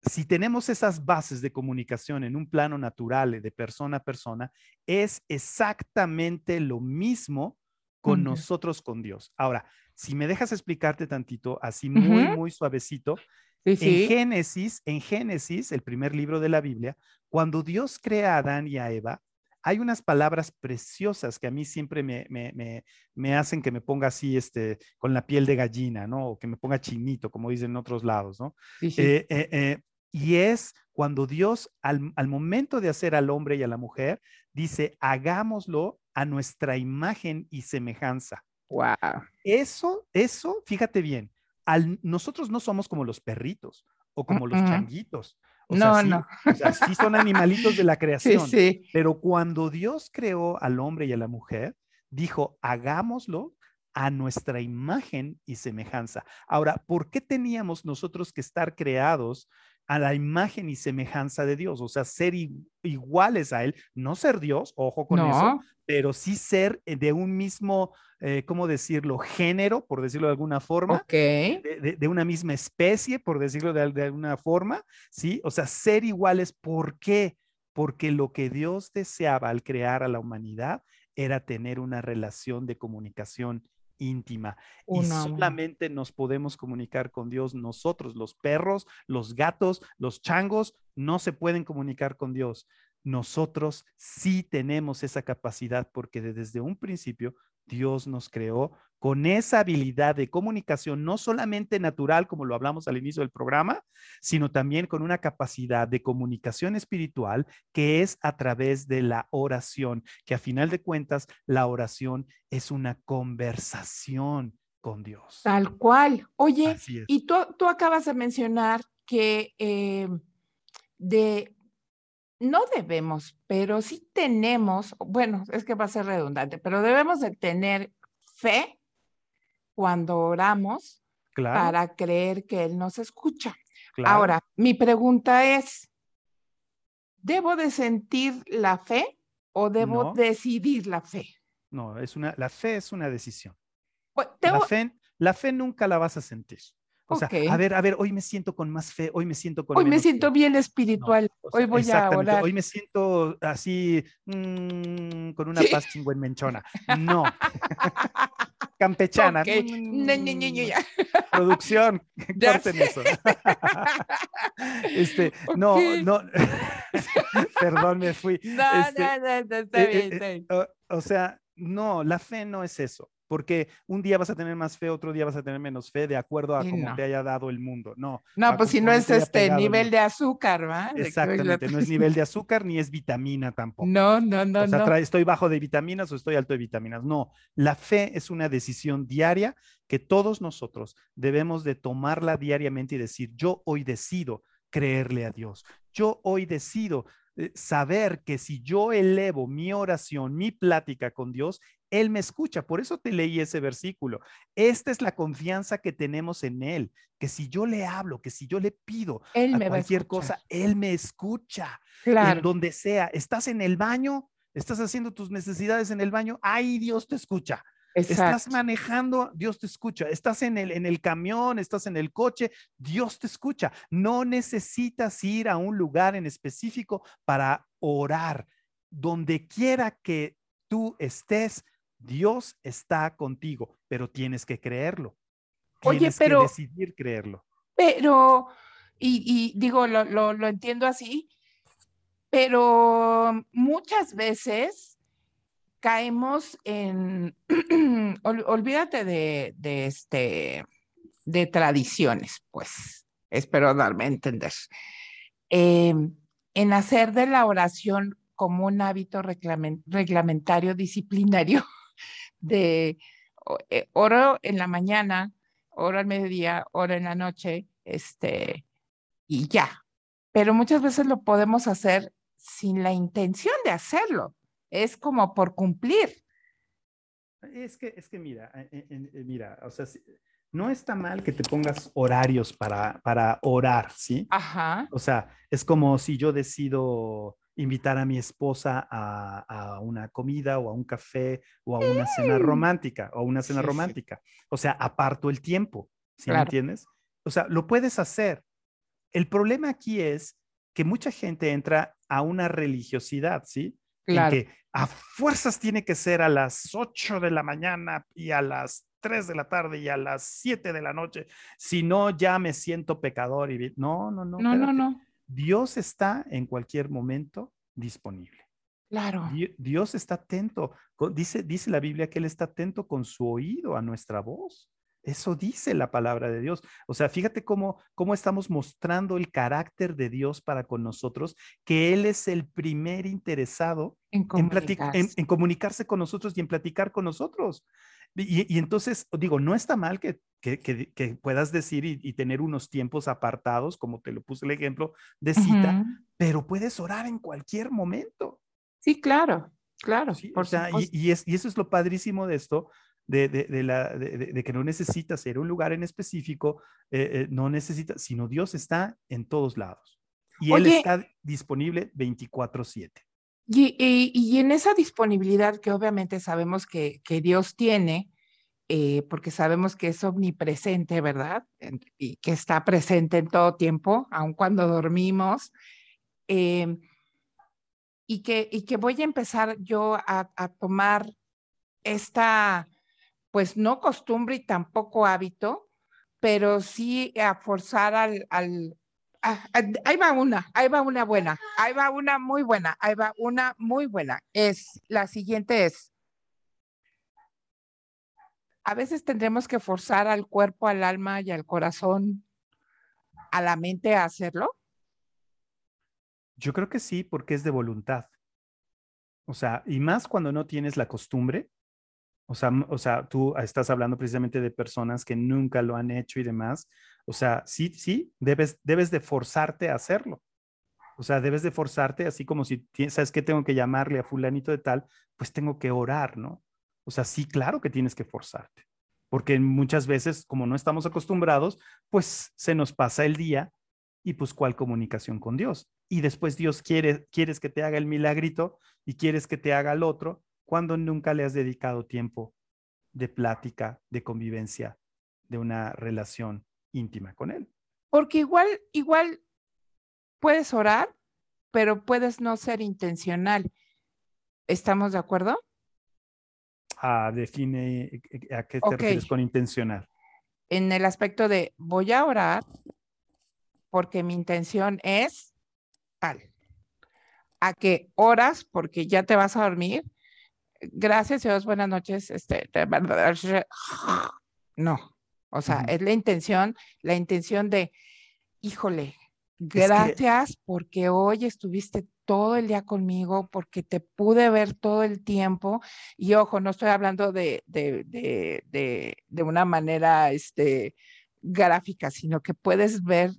si tenemos esas bases de comunicación en un plano natural de persona a persona, es exactamente lo mismo con nosotros, con Dios. Ahora, si me dejas explicarte tantito, así muy, muy suavecito, en Génesis, en Génesis, el primer libro de la Biblia, cuando Dios crea a Adán y a Eva, hay unas palabras preciosas que a mí siempre me, me, me, hacen que me ponga así, este, con la piel de gallina, ¿no? O que me ponga chinito, como dicen en otros lados, ¿no? Sí, eh, eh, eh, y es cuando Dios, al, al, momento de hacer al hombre y a la mujer, dice, hagámoslo a nuestra imagen y semejanza. Wow. Eso, eso, fíjate bien, al, nosotros no somos como los perritos o como los changuitos. no, no. O sea, sí son animalitos de la creación. Sí, sí. Pero cuando Dios creó al hombre y a la mujer, dijo, hagámoslo a nuestra imagen y semejanza. Ahora, ¿por qué teníamos nosotros que estar creados a la imagen y semejanza de Dios, o sea, ser iguales a Él, no ser Dios, ojo con eso, pero sí ser eh, de un mismo, eh, ¿cómo decirlo?, género, por decirlo de alguna forma, de, una misma especie, por decirlo de, de, alguna forma, ¿sí? O sea, ser iguales, ¿por qué? Porque lo que Dios deseaba al crear a la humanidad era tener una relación de comunicación íntima. y solamente nos podemos comunicar con Dios nosotros, los perros, los gatos, los changos, no se pueden comunicar con Dios. Nosotros sí tenemos esa capacidad porque desde un principio Dios nos creó con esa habilidad de comunicación, no solamente natural, como lo hablamos al inicio del programa, sino también con una capacidad de comunicación espiritual que es a través de la oración, que a final de cuentas la oración es una conversación con Dios. Tal cual. Oye, y tú, tú, acabas de mencionar que eh, de no debemos, pero sí tenemos, bueno, es que va a ser redundante, pero debemos de tener fe cuando oramos para creer que Él nos escucha. Ahora, mi pregunta es, ¿debo de sentir la fe o debo decidir la fe? No, es una, la fe es una decisión. Pues, la, fe, la fe nunca la vas a sentir. O sea, a ver, a ver, hoy me siento con más fe, hoy me siento con Hoy me siento bien espiritual, hoy voy a orar. Hoy me siento así, mm, con una paz chingüenmenchona. No. Campechana. Mm. Producción, corten eso. este, no, no. Perdón, me fui. No, este, no, no, está eh, bien, eh, está o sea, no, la fe no es eso porque un día vas a tener más fe, otro día vas a tener menos fe, de acuerdo a cómo te haya dado el mundo. No. No, pues si no es este nivel de azúcar, ¿va? Exactamente, no es nivel de azúcar ni es vitamina tampoco. No, no, no. O sea, estoy bajo de vitaminas o estoy alto de vitaminas. No, la fe es una decisión diaria que todos nosotros debemos de tomarla diariamente y decir, yo hoy decido creerle a Dios. Yo hoy decido saber que si yo elevo mi oración, mi plática con Dios, Él me escucha. Por eso te leí ese versículo. Esta es la confianza que tenemos en Él, que si yo le hablo, que si yo le pido a cualquier cosa, Él me escucha. Claro. En donde sea, estás en el baño, estás haciendo tus necesidades en el baño, ahí Dios te escucha. Estás manejando, Dios te escucha. Estás en el, en el camión, estás en el coche, Dios te escucha. No necesitas ir a un lugar en específico para orar. Donde quiera que tú estés, Dios está contigo, pero tienes que creerlo. Oye, Tienes pero- que decidir creerlo. Pero, y, y digo, lo, lo, lo entiendo así, pero muchas veces caemos en, ol- olvídate de, este, de tradiciones, pues, espero darme a entender, Em, en hacer de la oración como un hábito reglamentario disciplinario de eh, oro en la mañana, oro al mediodía, oro en la noche, este, y ya. Pero muchas veces lo podemos hacer sin la intención de hacerlo. Es como por cumplir. Es que, es que mira, eh, eh, eh, mira, o sea, no está mal que te pongas horarios para, para orar, ¿sí? Ajá. O sea, es como si yo decido invitar a mi esposa a, a una comida o a un café o a una cena romántica o a una cena Sí, sí. romántica. O sea, aparto el tiempo, ¿sí me Claro. entiendes? O sea, lo puedes hacer. El problema aquí es que mucha gente entra a una religiosidad, ¿sí? Claro. En que a fuerzas tiene que ser a las 8 de la mañana y a las 3 de la tarde y a las 7 de la noche. Si no, ya me siento pecador. Y no, no, no. No, no, espérate. no. Dios está en cualquier momento disponible. Claro. Di- Dios está atento. Dice, dice la Biblia que Él está atento con su oído a nuestra voz. Eso dice la palabra de Dios. O sea, fíjate cómo, cómo estamos mostrando el carácter de Dios para con nosotros, que Él es el primer interesado En en, plati- en- comunicarse. en comunicarse con nosotros y en platicar con nosotros. Y, y entonces, digo, no está mal que, que, que- que puedas decir y, y tener unos tiempos apartados, como te lo puse el ejemplo de cita, pero puedes orar en cualquier momento. Sí, claro, claro. ¿sí? por o sea, y, supuesto. y es, y eso es lo padrísimo de esto, de, de, de la, de, que no necesitas a un lugar en específico, eh, eh, no necesitas, sino Dios está en todos lados. Y Él está disponible 24/7. Y, y- y en esa disponibilidad que obviamente sabemos que, que Dios tiene, eh, porque sabemos que es omnipresente, ¿verdad? Y que está presente en todo tiempo, aun cuando dormimos. y, que, y que voy a empezar yo a, a tomar esta, pues no costumbre y tampoco hábito, pero sí a forzar al, al, Ah, ah, ahí va una, ahí va una buena, ahí va una muy buena, ahí va una muy buena. Es la siguiente es. A veces tendremos que forzar al cuerpo, al alma y al corazón, a la mente a hacerlo. Yo creo que sí, porque es de voluntad. O sea, y más cuando no tienes la costumbre. O sea, o sea, tú estás hablando precisamente de personas que nunca lo han hecho y demás. O sea, sí, sí, debes, debes de forzarte a hacerlo. O sea, debes de forzarte, así como si sabes que tengo que llamarle a fulanito de tal, pues tengo que orar, ¿no? O sea, sí, claro que tienes que forzarte. Porque muchas veces, como no estamos acostumbrados, pues se nos pasa el día y pues cuál comunicación con Dios. Y después Dios quiere, quieres que te haga el milagrito y quieres que te haga el otro cuando nunca le has dedicado tiempo de plática, de convivencia, de una relación íntima con Él. Porque igual, igual puedes orar, pero puedes no ser intencional. ¿Estamos de acuerdo? Ah, define eh, a qué te refieres con intencional. En el aspecto de voy a orar porque mi intención es tal. A que oras porque ya te vas a dormir. Gracias, Dios, buenas noches. Este, no, o sea, es la intención, la intención de, híjole, que- gracias porque hoy estuviste todo el día conmigo, porque te pude ver todo el tiempo. Y ojo, no estoy hablando de, de, de, de, de una manera este, gráfica, sino que puedes ver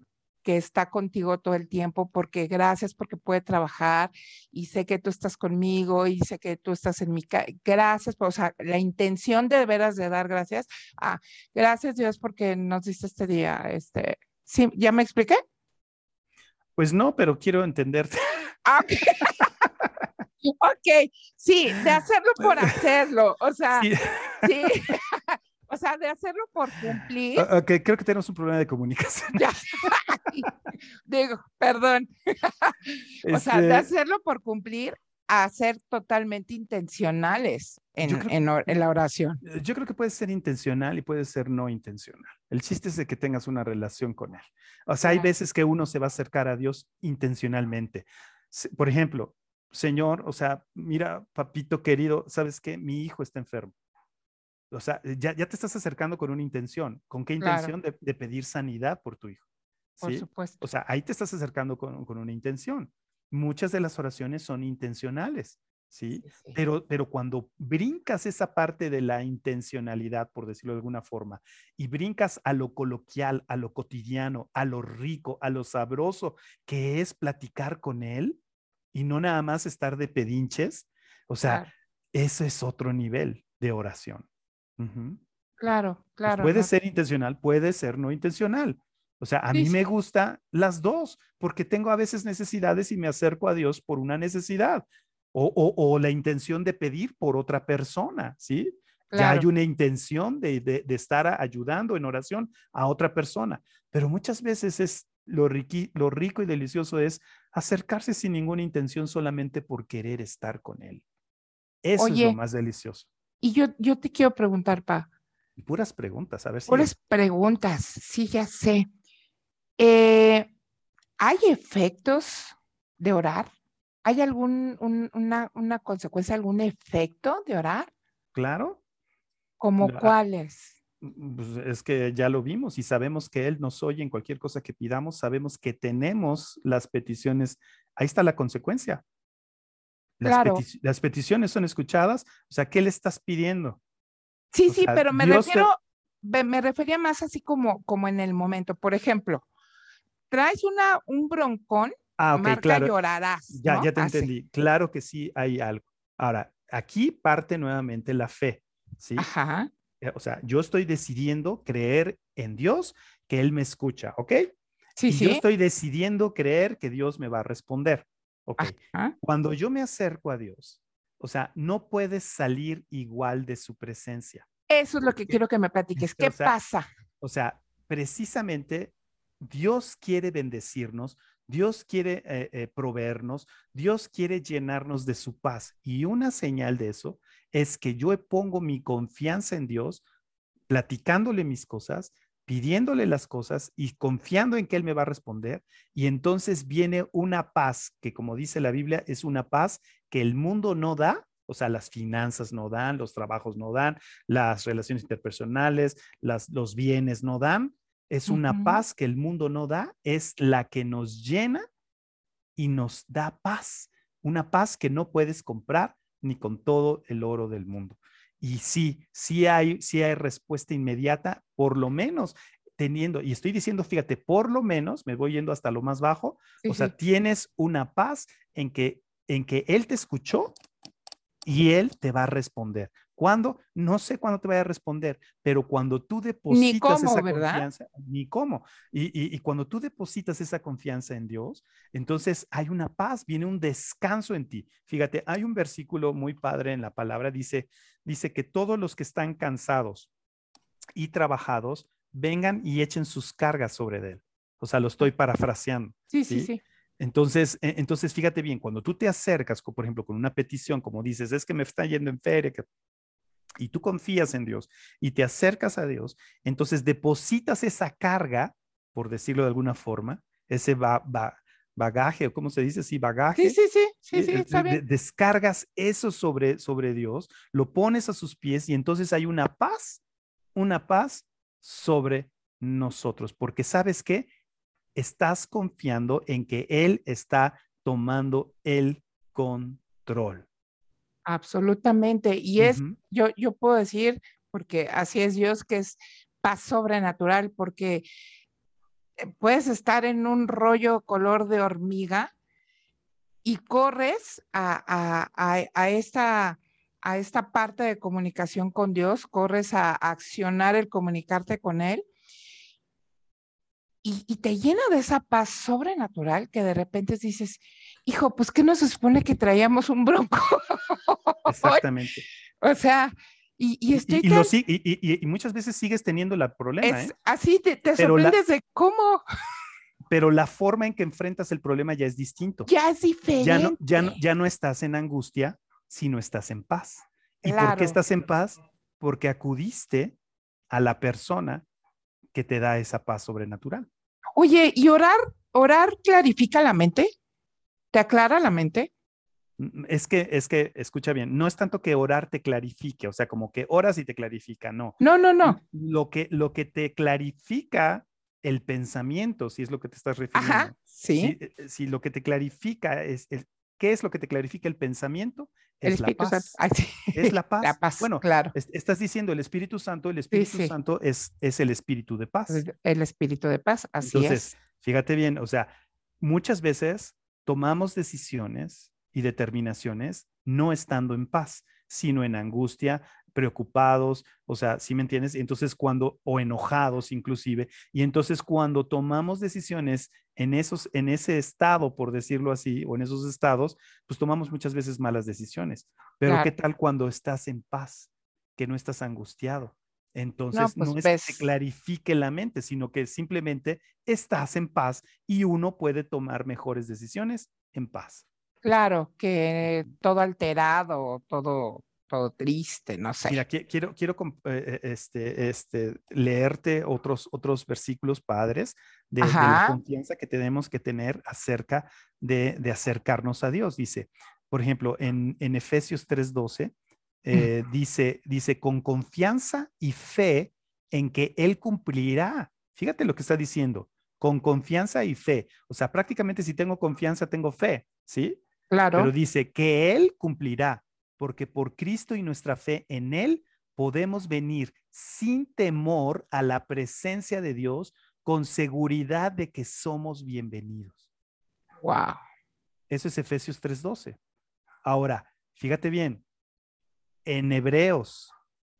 que está contigo todo el tiempo, porque gracias, porque puede trabajar y sé que tú estás conmigo y sé que tú estás en mi casa. Gracias, o sea, la intención de veras de dar gracias. Ah, gracias Dios porque nos diste este día. Este, ¿sí? ¿Ya me expliqué? Pues no, pero quiero entenderte. Ah, ok. ok, sí, de hacerlo por hacerlo, o sea, Sí. sí, o sea, de hacerlo por cumplir. O- Ok, creo que tenemos un problema de comunicación. Ya. Digo, perdón. O sea, de Este, hacerlo por cumplir a ser totalmente intencionales en, la oración. Eh, yo creo que puede ser intencional y puede ser no intencional. El chiste es de que tengas una relación con Él. O sea, hay veces que uno se va a acercar a Dios intencionalmente. Por ejemplo, Señor, o sea, mira, papito querido, ¿sabes qué? Mi hijo está enfermo. O sea, ya, te estás acercando con una intención. ¿Con qué intención? De, pedir sanidad por tu hijo. Por supuesto. O sea, ahí te estás acercando con, con una intención. Muchas de las oraciones son intencionales. ¿sí? Pero, pero cuando brincas esa parte de la intencionalidad, por decirlo de alguna forma, y brincas a lo coloquial, a lo cotidiano, a lo rico, a lo sabroso, que es platicar con él y no nada más estar de pedinches, o sea, ese es otro nivel de oración. Claro, claro. puede ser intencional, puede ser no intencional. O sea, a mí me gusta las dos, porque tengo a veces necesidades y me acerco a Dios por una necesidad o, la intención de pedir por otra persona, ¿sí? Ya hay una intención de, estar ayudando en oración a otra persona, pero muchas veces es lo, lo rico y delicioso es acercarse sin ninguna intención solamente por querer estar con él. Eso es lo más delicioso. Y yo, yo te quiero preguntar, Pa. Puras preguntas, a ver si. Puras preguntas, sí, ya sé. Eh, ¿Hay efectos de orar? ¿Hay algún, una, consecuencia, algún efecto de orar? Claro. ¿Como cuáles? Mm, pues es que ya lo vimos y sabemos que Él nos oye en cualquier cosa que pidamos, sabemos que tenemos las peticiones. Ahí está la consecuencia. Las, claro. las peticiones son escuchadas, o sea, ¿qué le estás pidiendo? Sí, sí, pero me refiero, me refería más así como, como en el momento. Por ejemplo, traes una, un broncón Ah, claro. llorarás. Ya, ya te entendí. Claro que sí hay algo. Ahora, aquí parte nuevamente la fe, ¿sí? Ajá. Eh, o sea, yo estoy decidiendo creer en Dios, que Él me escucha, ¿ok? Sí, sí. Yo estoy decidiendo creer que Dios me va a responder, ¿ok? Cuando yo me acerco a Dios, o sea, no puedes salir igual de su presencia. Eso es lo que quiero que me platiques. ¿Qué pasa? O sea, precisamente Dios quiere bendecirnos, Dios quiere eh, eh, proveernos, Dios quiere llenarnos de su paz. Y una señal de eso es que yo pongo mi confianza en Dios, platicándole mis cosas, pidiéndole las cosas y confiando en que Él me va a responder. Y entonces viene una paz que, como dice la Biblia, es una paz que el mundo no da. O sea, las finanzas no dan, los trabajos no dan, las relaciones interpersonales, los bienes no dan, es una paz que el mundo no da, es la que nos llena y nos da paz. Una paz que no puedes comprar ni con todo el oro del mundo. Y sí, sí hay, sí hay respuesta inmediata, por lo menos teniendo, y estoy diciendo, fíjate, por lo menos, me voy yendo hasta lo más bajo, o sea, tienes una paz en que, en que Él te escuchó y Él te va a responder. ¿Cuándo? No sé cuándo te vaya a responder, pero cuando tú depositas esa confianza, ni cómo. Y, y, cuando tú depositas esa confianza en Dios, entonces hay una paz, viene un descanso en ti. Fíjate, hay un versículo muy padre en la palabra, dice, dice que todos los que están cansados y trabajados vengan y echen sus cargas sobre él. O sea, lo estoy parafraseando. Sí, sí, sí. Entonces, e, entonces, fíjate bien, cuando tú te acercas, por ejemplo, con una petición, como dices, es que me está yendo en feria, que y tú confías en Dios y te acercas a Dios, entonces depositas esa carga, por decirlo de alguna forma, ese bagaje, o cómo se dice, sí, bagaje. Sí, sí, sí, sí, sí está bien. descargas eso sobre, sobre Dios, lo pones a sus pies y entonces hay una paz, una paz sobre nosotros, porque sabes que estás confiando en que Él está tomando el control. Absolutamente. Y es, yo, yo puedo decir, porque así es Dios, que es paz sobrenatural, porque eh, puedes estar en un rollo color de hormiga y corres a, a, esta, a esta parte de comunicación con Dios, corres a, accionar el comunicarte con Él. Y, y, te llena de esa paz sobrenatural que de repente dices, hijo, pues que no se supone que traíamos un bronco. Exactamente. o sea, y, y estoy y, y, muchas veces sigues teniendo el problema. ¿eh? Así te, sorprendes de cómo. pero la forma en que enfrentas el problema ya es distinto. Ya es diferente. Ya no, ya no, ya no estás en angustia, sino estás en paz. ¿Y por qué estás en paz? Porque acudiste a la persona que te da esa paz sobrenatural. Oye, ¿y orar, orar clarifica la mente? ¿Te aclara la mente? Mm, es que, es que, escucha bien, no es tanto que orar te clarifique, o sea, como que oras y te clarifica, no. No, no, no. Lo que, lo que te clarifica el pensamiento, si es lo que te estás refiriendo. Ajá, sí. Eh, eh, si, lo que te clarifica es, el, ¿qué es lo que te clarifica el pensamiento? Es el Espíritu la paz. Santo. Es la paz. La paz, bueno, claro. estás diciendo el Espíritu Santo, el Espíritu Santo es, es el Espíritu de paz. El Espíritu de paz, así Entonces, fíjate bien, o sea, muchas veces tomamos decisiones y determinaciones no estando en paz, sino en angustia, preocupados, o sea, ¿sí me entiendes? Entonces cuando, o enojados inclusive, y entonces cuando tomamos decisiones en, esos, en ese estado, por decirlo así, o en esos estados, pues tomamos muchas veces malas decisiones. Pero ¿qué tal cuando estás en paz, que no estás angustiado? Entonces, no, pues, es que te clarifique la mente, sino que simplemente estás en paz y uno puede tomar mejores decisiones en paz. Claro, que todo alterado, todo, todo triste, no sé. Mira, quiero, quiero eh, eh, este, este, leerte otros, otros versículos padres de, la confianza que tenemos que tener acerca de, de acercarnos a Dios. Dice, por ejemplo, en, en Efesios 3:12, eh, dice, dice, con confianza y fe en que Él cumplirá. Fíjate lo que está diciendo, con confianza y fe. O sea, prácticamente si tengo confianza, tengo fe, ¿sí? Claro. Pero dice que Él cumplirá, porque por Cristo y nuestra fe en Él podemos venir sin temor a la presencia de Dios con seguridad de que somos bienvenidos. Wow. Eso es Efesios 3:12. Ahora, fíjate bien, en Hebreos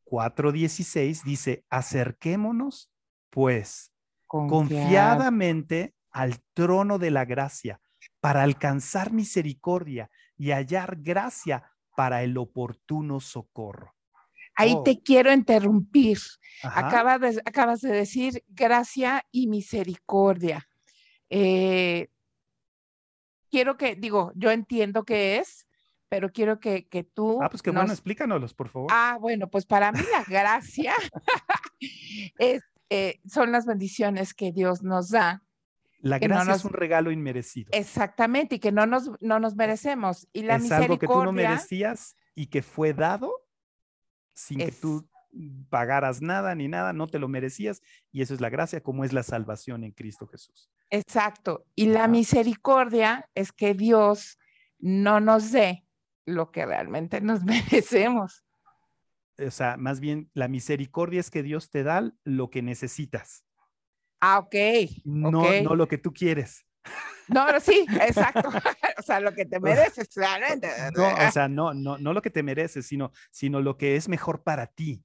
4:16 dice, acerquémonos pues confiadamente al trono de la gracia para alcanzar misericordia y hallar gracia para el oportuno socorro. Ahí oh. te quiero interrumpir. Acabas de, acabas de, decir gracia y misericordia. Eh, quiero que, digo, yo entiendo qué es, pero quiero que, que tú... Ah, pues qué bueno, explícanos, por favor. Ah, bueno, pues para mí la gracia es, eh, son las bendiciones que Dios nos da la gracia es un regalo inmerecido. Exactamente, y que no nos, no nos merecemos. Y la es algo que tú no merecías y que fue dado sin que tú pagaras nada ni nada, no te lo merecías. Y eso es la gracia, como es la salvación en Cristo Jesús. Exacto. Y la misericordia es que Dios no nos dé lo que realmente nos merecemos. O sea, más bien la misericordia es que Dios te da lo que necesitas. Ah, ok. No, no lo que tú quieres. No, sí, exacto. o sea, lo que te mereces, realmente. No, o sea, no, no, no lo que te mereces, sino, sino lo que es mejor para ti.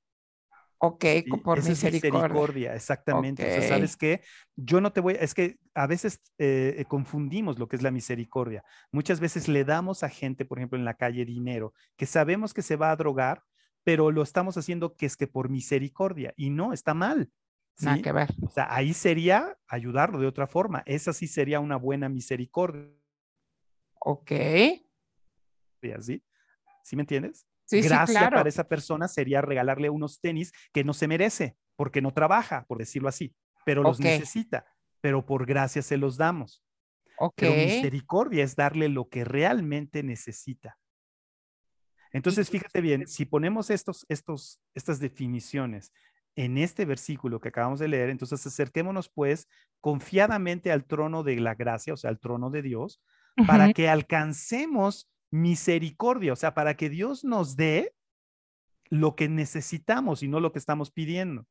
Ok, por misericordia. exactamente. O sea, ¿sabes qué? Yo no te voy, es que a veces eh, eh, confundimos lo que es la misericordia. Muchas veces le damos a gente, por ejemplo, en la calle dinero, que sabemos que se va a drogar, pero lo estamos haciendo que es que por misericordia. Y no, está mal. Nada que ver. O sea, ahí sería ayudarlo de otra forma. Esa sí sería una buena misericordia. Ok. ¿Sí? ¿Sí me entiendes? Sí, Gracias para esa persona sería regalarle unos tenis que no se merece, porque no trabaja, por decirlo así, pero los necesita, pero por gracia se los damos. Ok. Pero misericordia es darle lo que realmente necesita. Entonces, fíjate bien, si ponemos estos, estos, estas definiciones en este versículo que acabamos de leer, entonces acerquémonos pues confiadamente al trono de la gracia, o sea, al trono de Dios, para que alcancemos misericordia, o sea, para que Dios nos dé lo que necesitamos y no lo que estamos pidiendo.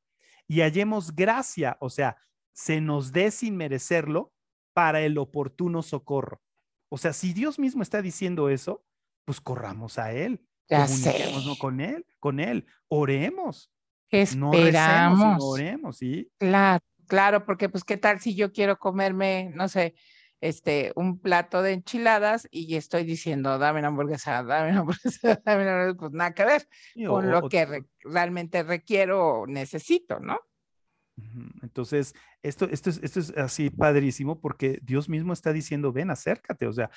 Y hallemos gracia, o sea, se nos dé sin merecerlo para el oportuno socorro. O sea, si Dios mismo está diciendo eso, pues corramos a Él. Ya con Él, con Él, oremos esperamos. No oremos, ¿sí? Claro, claro, porque pues qué tal si yo quiero comerme, no sé, este, un plato de enchiladas y estoy diciendo, dame una hamburguesa, dame una hamburguesa, dame una hamburguesa, pues nada que ver con lo que realmente requiero o necesito, ¿no? Entonces, esto, esto, es, esto es así padrísimo porque Dios mismo está diciendo, ven, acércate, o sea,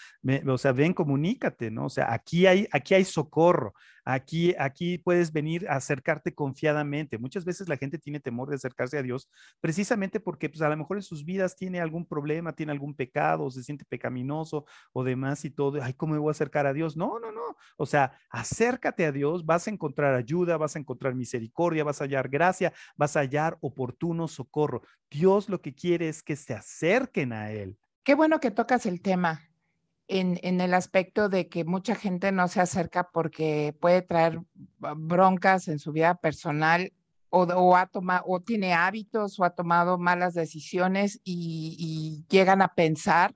o sea, ven, comunícate, ¿no? O sea, aquí hay, aquí hay socorro, aquí, aquí puedes venir a acercarte confiadamente. Muchas veces la gente tiene temor de acercarse a Dios precisamente porque pues a lo mejor en sus vidas tiene algún problema, tiene algún pecado, se siente pecaminoso o demás y todo. Ay, ¿cómo me voy a acercar a Dios? No, no, no. O sea, acércate a Dios, vas a encontrar ayuda, vas a encontrar misericordia, vas a hallar gracia, vas a hallar oportuno socorro. Dios lo que quiere es que se acerquen a Él. Qué bueno que tocas el tema en, en, el aspecto de que mucha gente no se acerca porque puede traer broncas en su vida personal o, o ha tomado, o tiene hábitos o ha tomado malas decisiones y, y llegan a pensar,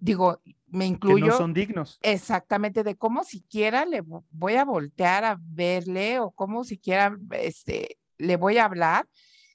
digo, me incluyo. Que no son dignos. Exactamente, de cómo siquiera le voy a voltear a verle o cómo siquiera este, le voy a hablar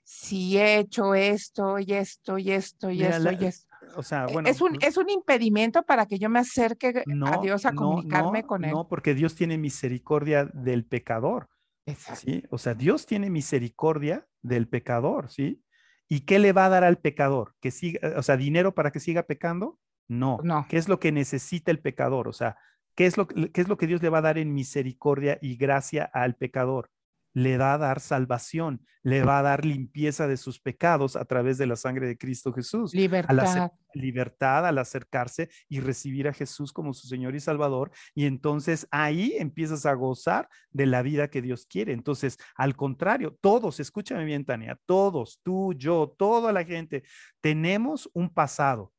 si he hecho esto y esto y esto y esto y esto. O sea, e, bueno. Es un, es un impedimento para que yo me acerque a Dios a comunicarme con Él. No, porque Dios tiene misericordia del pecador. Exacto. ¿sí? O sea, Dios tiene misericordia del pecador, ¿sí? ¿Y qué le va a dar al pecador? ¿Que siga, o sea, dinero para que siga pecando? No. no. ¿Qué es lo que necesita el pecador? O sea, ¿qué es, lo, ¿qué es lo que Dios le va a dar en misericordia y gracia al pecador? Le va a dar salvación, le va a dar limpieza de sus pecados a través de la sangre de Cristo Jesús. Libertad. Al libertad al acercarse y recibir a Jesús como su Señor y Salvador. Y entonces ahí empiezas a gozar de la vida que Dios quiere. Entonces, al contrario, todos, escúchame bien, Tania, todos, tú, yo, toda la gente, tenemos un pasado,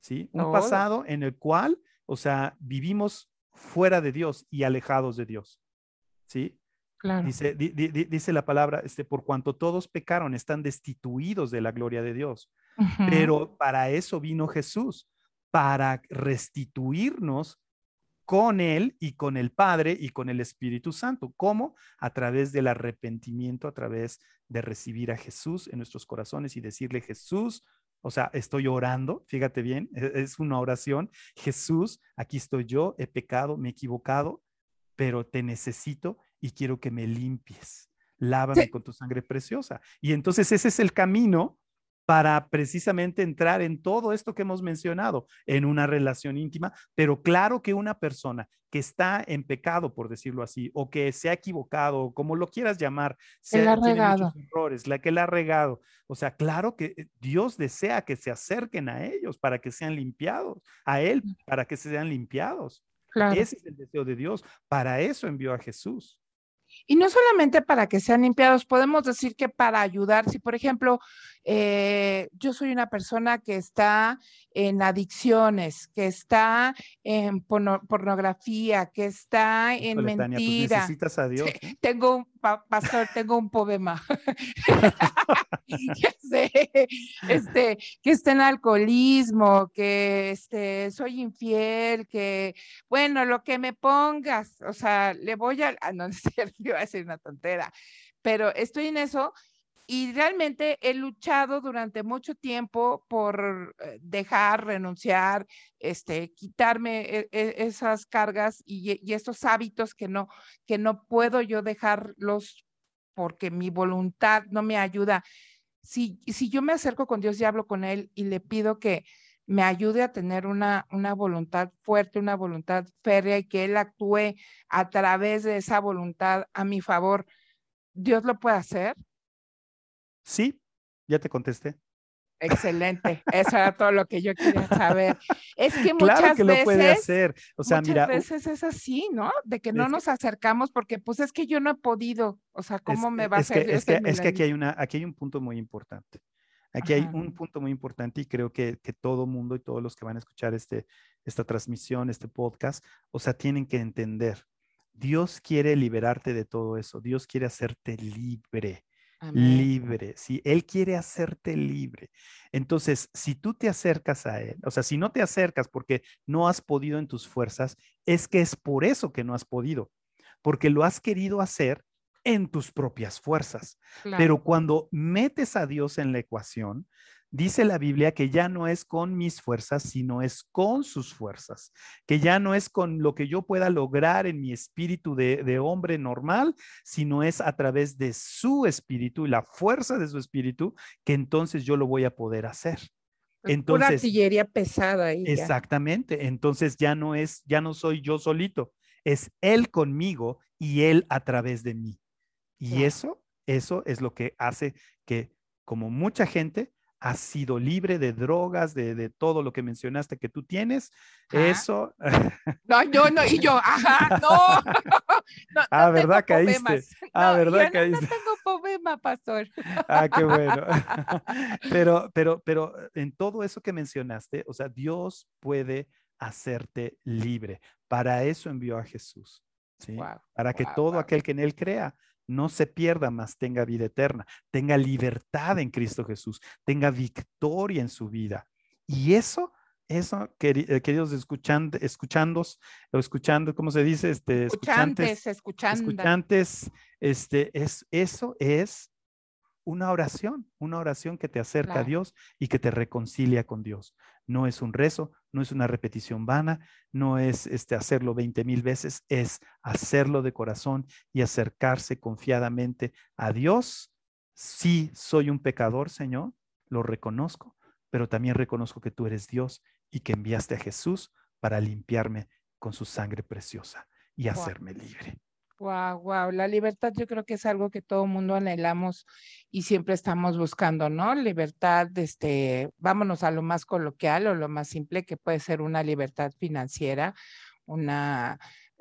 ¿sí? Un Oh. pasado en el cual, o sea, vivimos fuera de Dios y alejados de Dios, ¿sí? Claro. Dice, di, di, dice la palabra, este, por cuanto todos pecaron, están destituidos de la gloria de Dios. Uh -huh. Pero para eso vino Jesús, para restituirnos con Él y con el Padre y con el Espíritu Santo. ¿Cómo? A través del arrepentimiento, a través de recibir a Jesús en nuestros corazones y decirle, Jesús, o sea, estoy orando, fíjate bien, e, es una oración. Jesús, aquí estoy yo, he pecado, me he equivocado, pero te necesito y quiero que me limpies. Lávame sí. con tu sangre preciosa. Y entonces ese es el camino para precisamente entrar en todo esto que hemos mencionado, en una relación íntima, pero claro que una persona que está en pecado, por decirlo así, o que se ha equivocado, como lo quieras llamar, se ha regado. errores, la que la ha regado, o sea, claro que eh, Dios desea que se acerquen a ellos para que sean limpiados, a Él para que sean limpiados. Claro. Ese es el deseo de Dios, para eso envió a Jesús. Y no solamente para que sean limpiados, podemos decir que para ayudar, si por ejemplo, eh, yo soy una persona que está en adicciones, que está en porno, pornografía, que está en Híjole, mentira. Tania, pues necesitas a Dios. ¿eh? Tengo un pa pastor, tengo un poema. ya sé, este, que está en alcoholismo, que este, soy infiel, que, bueno, lo que me pongas, o sea, le voy a, ah, no, no iba a decir una tontera, pero estoy en eso y realmente he luchado durante mucho tiempo por eh, dejar, renunciar, este, quitarme e e esas cargas y, y, estos hábitos que no, que no puedo yo dejarlos porque mi voluntad no me ayuda. Si, si yo me acerco con Dios y hablo con Él y le pido que me ayude a tener una, una voluntad fuerte, una voluntad férrea y que Él actúe a través de esa voluntad a mi favor, ¿Dios lo puede hacer? Sí, ya te contesté. Excelente, eso era todo lo que yo quería saber. Es que muchas claro que veces, lo puede hacer. O sea, muchas mira, veces es así, ¿no? De que no nos que, acercamos porque, pues, es que yo no he podido. O sea, ¿cómo es, me va a hacer? Que, es, que, es que aquí hay una, aquí hay un punto muy importante. Aquí Ajá. hay un punto muy importante y creo que, que todo mundo y todos los que van a escuchar este, esta transmisión, este podcast, o sea, tienen que entender. Dios quiere liberarte de todo eso. Dios quiere hacerte libre. Amén. libre, si Él quiere hacerte libre. Entonces, si tú te acercas a Él, o sea, si no te acercas porque no has podido en tus fuerzas, es que es por eso que no has podido, porque lo has querido hacer en tus propias fuerzas. Claro. Pero cuando metes a Dios en la ecuación, Dice la Biblia que ya no es con mis fuerzas, sino es con sus fuerzas, que ya no es con lo que yo pueda lograr en mi espíritu de, hombre normal, sino es a través de su espíritu y la fuerza de su espíritu que entonces yo lo voy a poder hacer. Entonces, una artillería pesada. Ahí exactamente. Entonces ya no es, ya no soy yo solito, es él conmigo y él a través de mí. Y eso, eso es lo que hace que, como mucha gente, ha sido libre de drogas, de, todo lo que mencionaste que tú tienes. Eso. No, yo no, y yo, ajá, no. no ah, ¿verdad caíste? Ah, ¿verdad caíste? No, tengo problema, pastor. Ah, qué bueno. Pero, pero, pero en todo eso que mencionaste, o sea, Dios puede hacerte libre. Para eso envió a Jesús. ¿sí? Para que todo aquel que en él crea no se pierda más, tenga vida eterna, tenga libertad en Cristo Jesús, tenga victoria en su vida. Y eso, eso, eh, queridos escuchando, escuchando, escuchando, ¿cómo se dice? Este, escuchantes, escuchantes, escuchantes, este, es, eso es una oración, una oración que te acerca a Dios y que te reconcilia con Dios. No es un rezo, no es una repetición vana, no es este, hacerlo 20 mil veces, es hacerlo de corazón y acercarse confiadamente a Dios. Sí, soy un pecador, Señor, lo reconozco, pero también reconozco que tú eres Dios y que enviaste a Jesús para limpiarme con su sangre preciosa y hacerme libre. Wow, wow. La libertad yo creo que es algo que todo mundo anhelamos y siempre estamos buscando, ¿no? Libertad, este, vámonos a lo más coloquial o lo más simple que puede ser una libertad financiera, una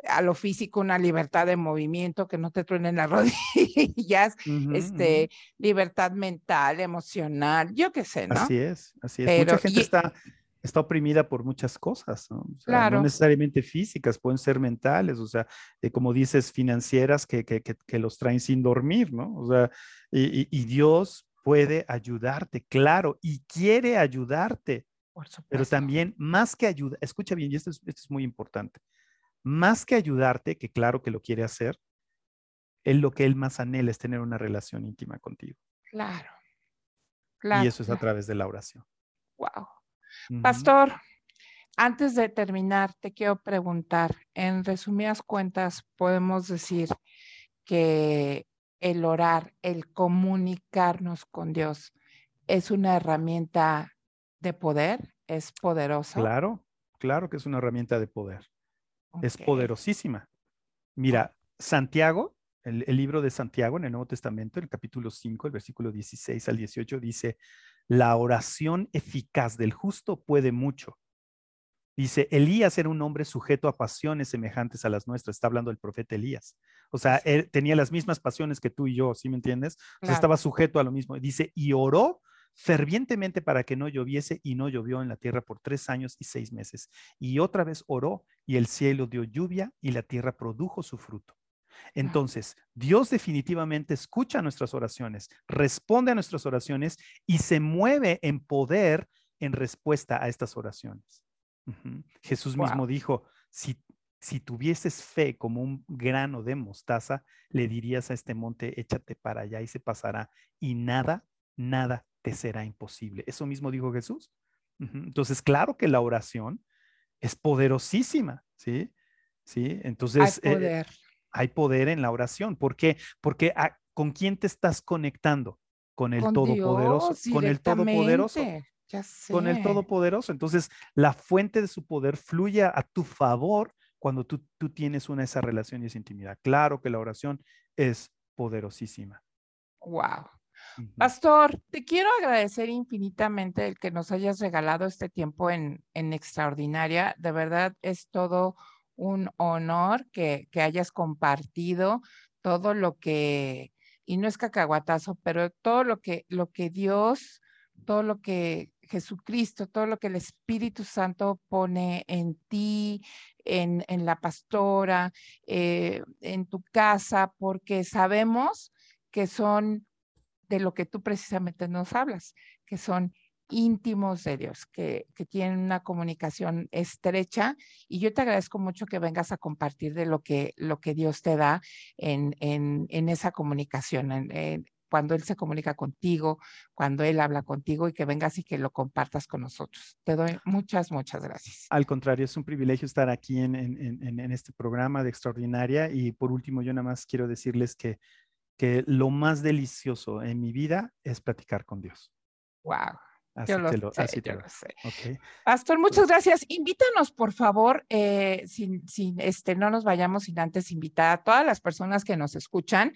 a lo físico, una libertad de movimiento, que no te truenen las rodillas, este, libertad mental, emocional, yo qué sé, ¿no? Así es, así es. Mucha gente está está oprimida por muchas cosas, ¿no? no necesariamente físicas, pueden ser mentales, o sea, eh, como dices, financieras que, que, que, los traen sin dormir, ¿no? O sea, y, y, Dios puede ayudarte, claro, y quiere ayudarte. Pero también, más que ayuda, escucha bien, y esto es, esto es muy importante, más que ayudarte, que claro que lo quiere hacer, él lo que él más anhela es tener una relación íntima contigo. Claro. claro y eso es a través de la oración. Wow. Pastor, antes de terminar, te quiero preguntar, en resumidas cuentas, podemos decir que el orar, el comunicarnos con Dios, es una herramienta de poder, es poderosa. Claro, claro que es una herramienta de poder. Es poderosísima. Mira, Santiago, el, el, libro de Santiago en el Nuevo Testamento, el capítulo 5, el versículo 16 al 18, dice, la oración eficaz del justo puede mucho. Dice, Elías era un hombre sujeto a pasiones semejantes a las nuestras. Está hablando del profeta Elías. O sea, él tenía las mismas pasiones que tú y yo, ¿sí me entiendes? O sea, estaba sujeto a lo mismo. Dice, y oró fervientemente para que no lloviese y no llovió en la tierra por tres años y seis meses. Y otra vez oró y el cielo dio lluvia y la tierra produjo su fruto. Entonces, Dios definitivamente escucha nuestras oraciones, responde a nuestras oraciones y se mueve en poder en respuesta a estas oraciones. Jesús mismo dijo, si, si tuvieses fe como un grano de mostaza, le dirías a este monte, échate para allá y se pasará, y nada, nada te será imposible. Eso mismo dijo Jesús. Entonces, claro que la oración es poderosísima, ¿sí? ¿Sí? Entonces, Hay eh, poder hay poder en la oración. ¿Por qué? Porque ah, ¿con quién te estás conectando? Con el Todopoderoso. con el Todopoderoso. Con el Todopoderoso. Entonces, la fuente de su poder fluye a tu favor cuando tú, tú tienes una esa relación y esa intimidad. Claro que la oración es poderosísima. Wow. Pastor, te quiero agradecer infinitamente el que nos hayas regalado este tiempo en, en Extraordinaria. De verdad es todo un honor que, hayas compartido todo lo que, y no es cacahuatazo, pero todo lo que, lo que Dios, todo lo que Jesucristo, todo lo que el Espíritu Santo pone en ti, en, en la pastora, eh, en tu casa, porque sabemos que son de lo que tú precisamente nos hablas, que son íntimos de Dios, que, que, tienen una comunicación estrecha. Y yo te agradezco mucho que vengas a compartir de lo que, lo que Dios te da en, en, en esa comunicación. cuando Él se comunica contigo, cuando Él habla contigo y que vengas y que lo compartas con nosotros. Te doy muchas, muchas gracias. Al contrario, es un privilegio estar aquí en, en, este programa de Extraordinaria y por último, yo nada más quiero decirles que, que lo más delicioso en mi vida es platicar con Dios. Wow. Así te lo, así te lo. sé. Pastor, muchas gracias. Invítanos, por favor, eh, sin, sin, este, no nos vayamos sin antes invitar a todas las personas que nos escuchan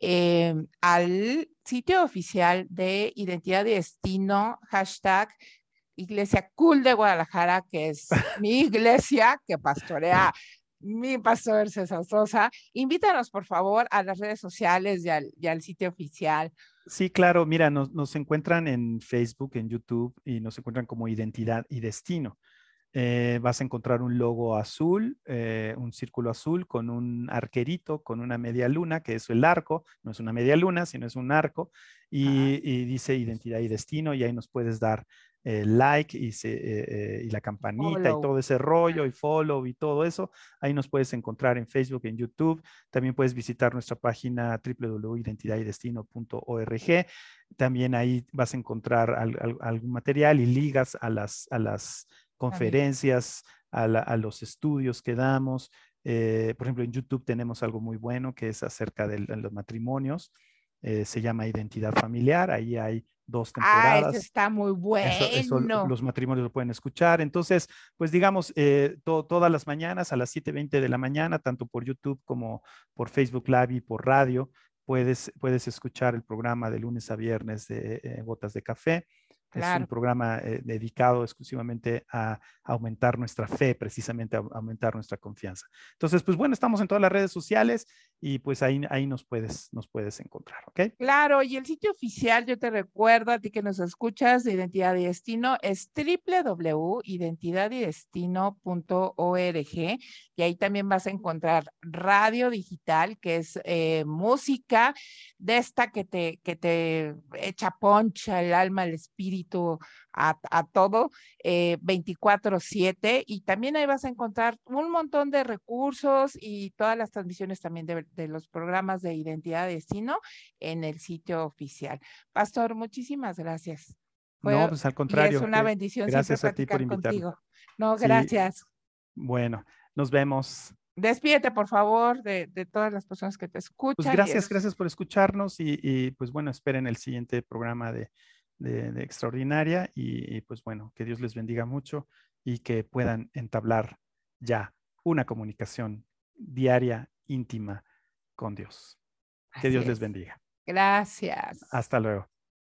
eh, al sitio oficial de Identidad y Destino, hashtag Iglesia Cool de Guadalajara, que es mi iglesia que pastorea mi pastor César Sosa. Invítanos, por favor, a las redes sociales y al, y al sitio oficial Sí, claro, mira, nos, encuentran en Facebook, en YouTube y nos encuentran como Identidad y Destino. Eh, vas a encontrar un logo azul, eh, un círculo azul con un arquerito, con una media luna, que es el arco, no es una media luna, sino es un arco, y dice identidad y destino, y ahí nos puedes dar eh, like y, se, eh, eh, y, la campanita y todo ese rollo y follow y todo eso. Ahí nos puedes encontrar en Facebook, en YouTube. También puedes visitar nuestra página www.identidadydestino.org. También ahí vas a encontrar algún material y ligas a las, a las conferencias, a, a los estudios que damos. por ejemplo, en YouTube tenemos algo muy bueno que es acerca de, los matrimonios. Se llama Identidad Familiar. Ahí hay dos temporadas. Ah, eso está muy bueno. los matrimonios lo pueden escuchar. Entonces, pues digamos, eh, todas las mañanas a las 7.20 de la mañana, tanto por YouTube como por Facebook Live y por radio, puedes, puedes escuchar el programa de lunes a viernes de eh, Botas de Café. Es un programa eh, dedicado exclusivamente a, aumentar nuestra fe, precisamente a, aumentar nuestra confianza. Entonces, pues bueno, estamos en todas las redes sociales y pues ahí, ahí nos, puedes, nos puedes encontrar, ¿ok? Claro, y el sitio oficial, yo te recuerdo a ti que nos escuchas de Identidad y Destino, es www.identidadydestino.org y ahí también vas a encontrar radio digital, que es eh, música de esta que te, que te echa poncha el alma, el espíritu, a, todo, 24/7 eh, y también ahí vas a encontrar un montón de recursos y todas las transmisiones también de, los programas de identidad de destino en el sitio oficial. Pastor, muchísimas gracias. no, pues al contrario. es una bendición gracias a ti por contigo. No, gracias. Bueno, nos vemos. Despídete, por favor, de, todas las personas que te pues escuchan. Pues gracias, gracias por escucharnos y, y, pues bueno, esperen el siguiente programa de, de, extraordinaria y, pues bueno, que Dios les bendiga mucho y que puedan entablar ya una comunicación diaria, íntima con Dios. Que Dios les bendiga. Gracias. Hasta luego.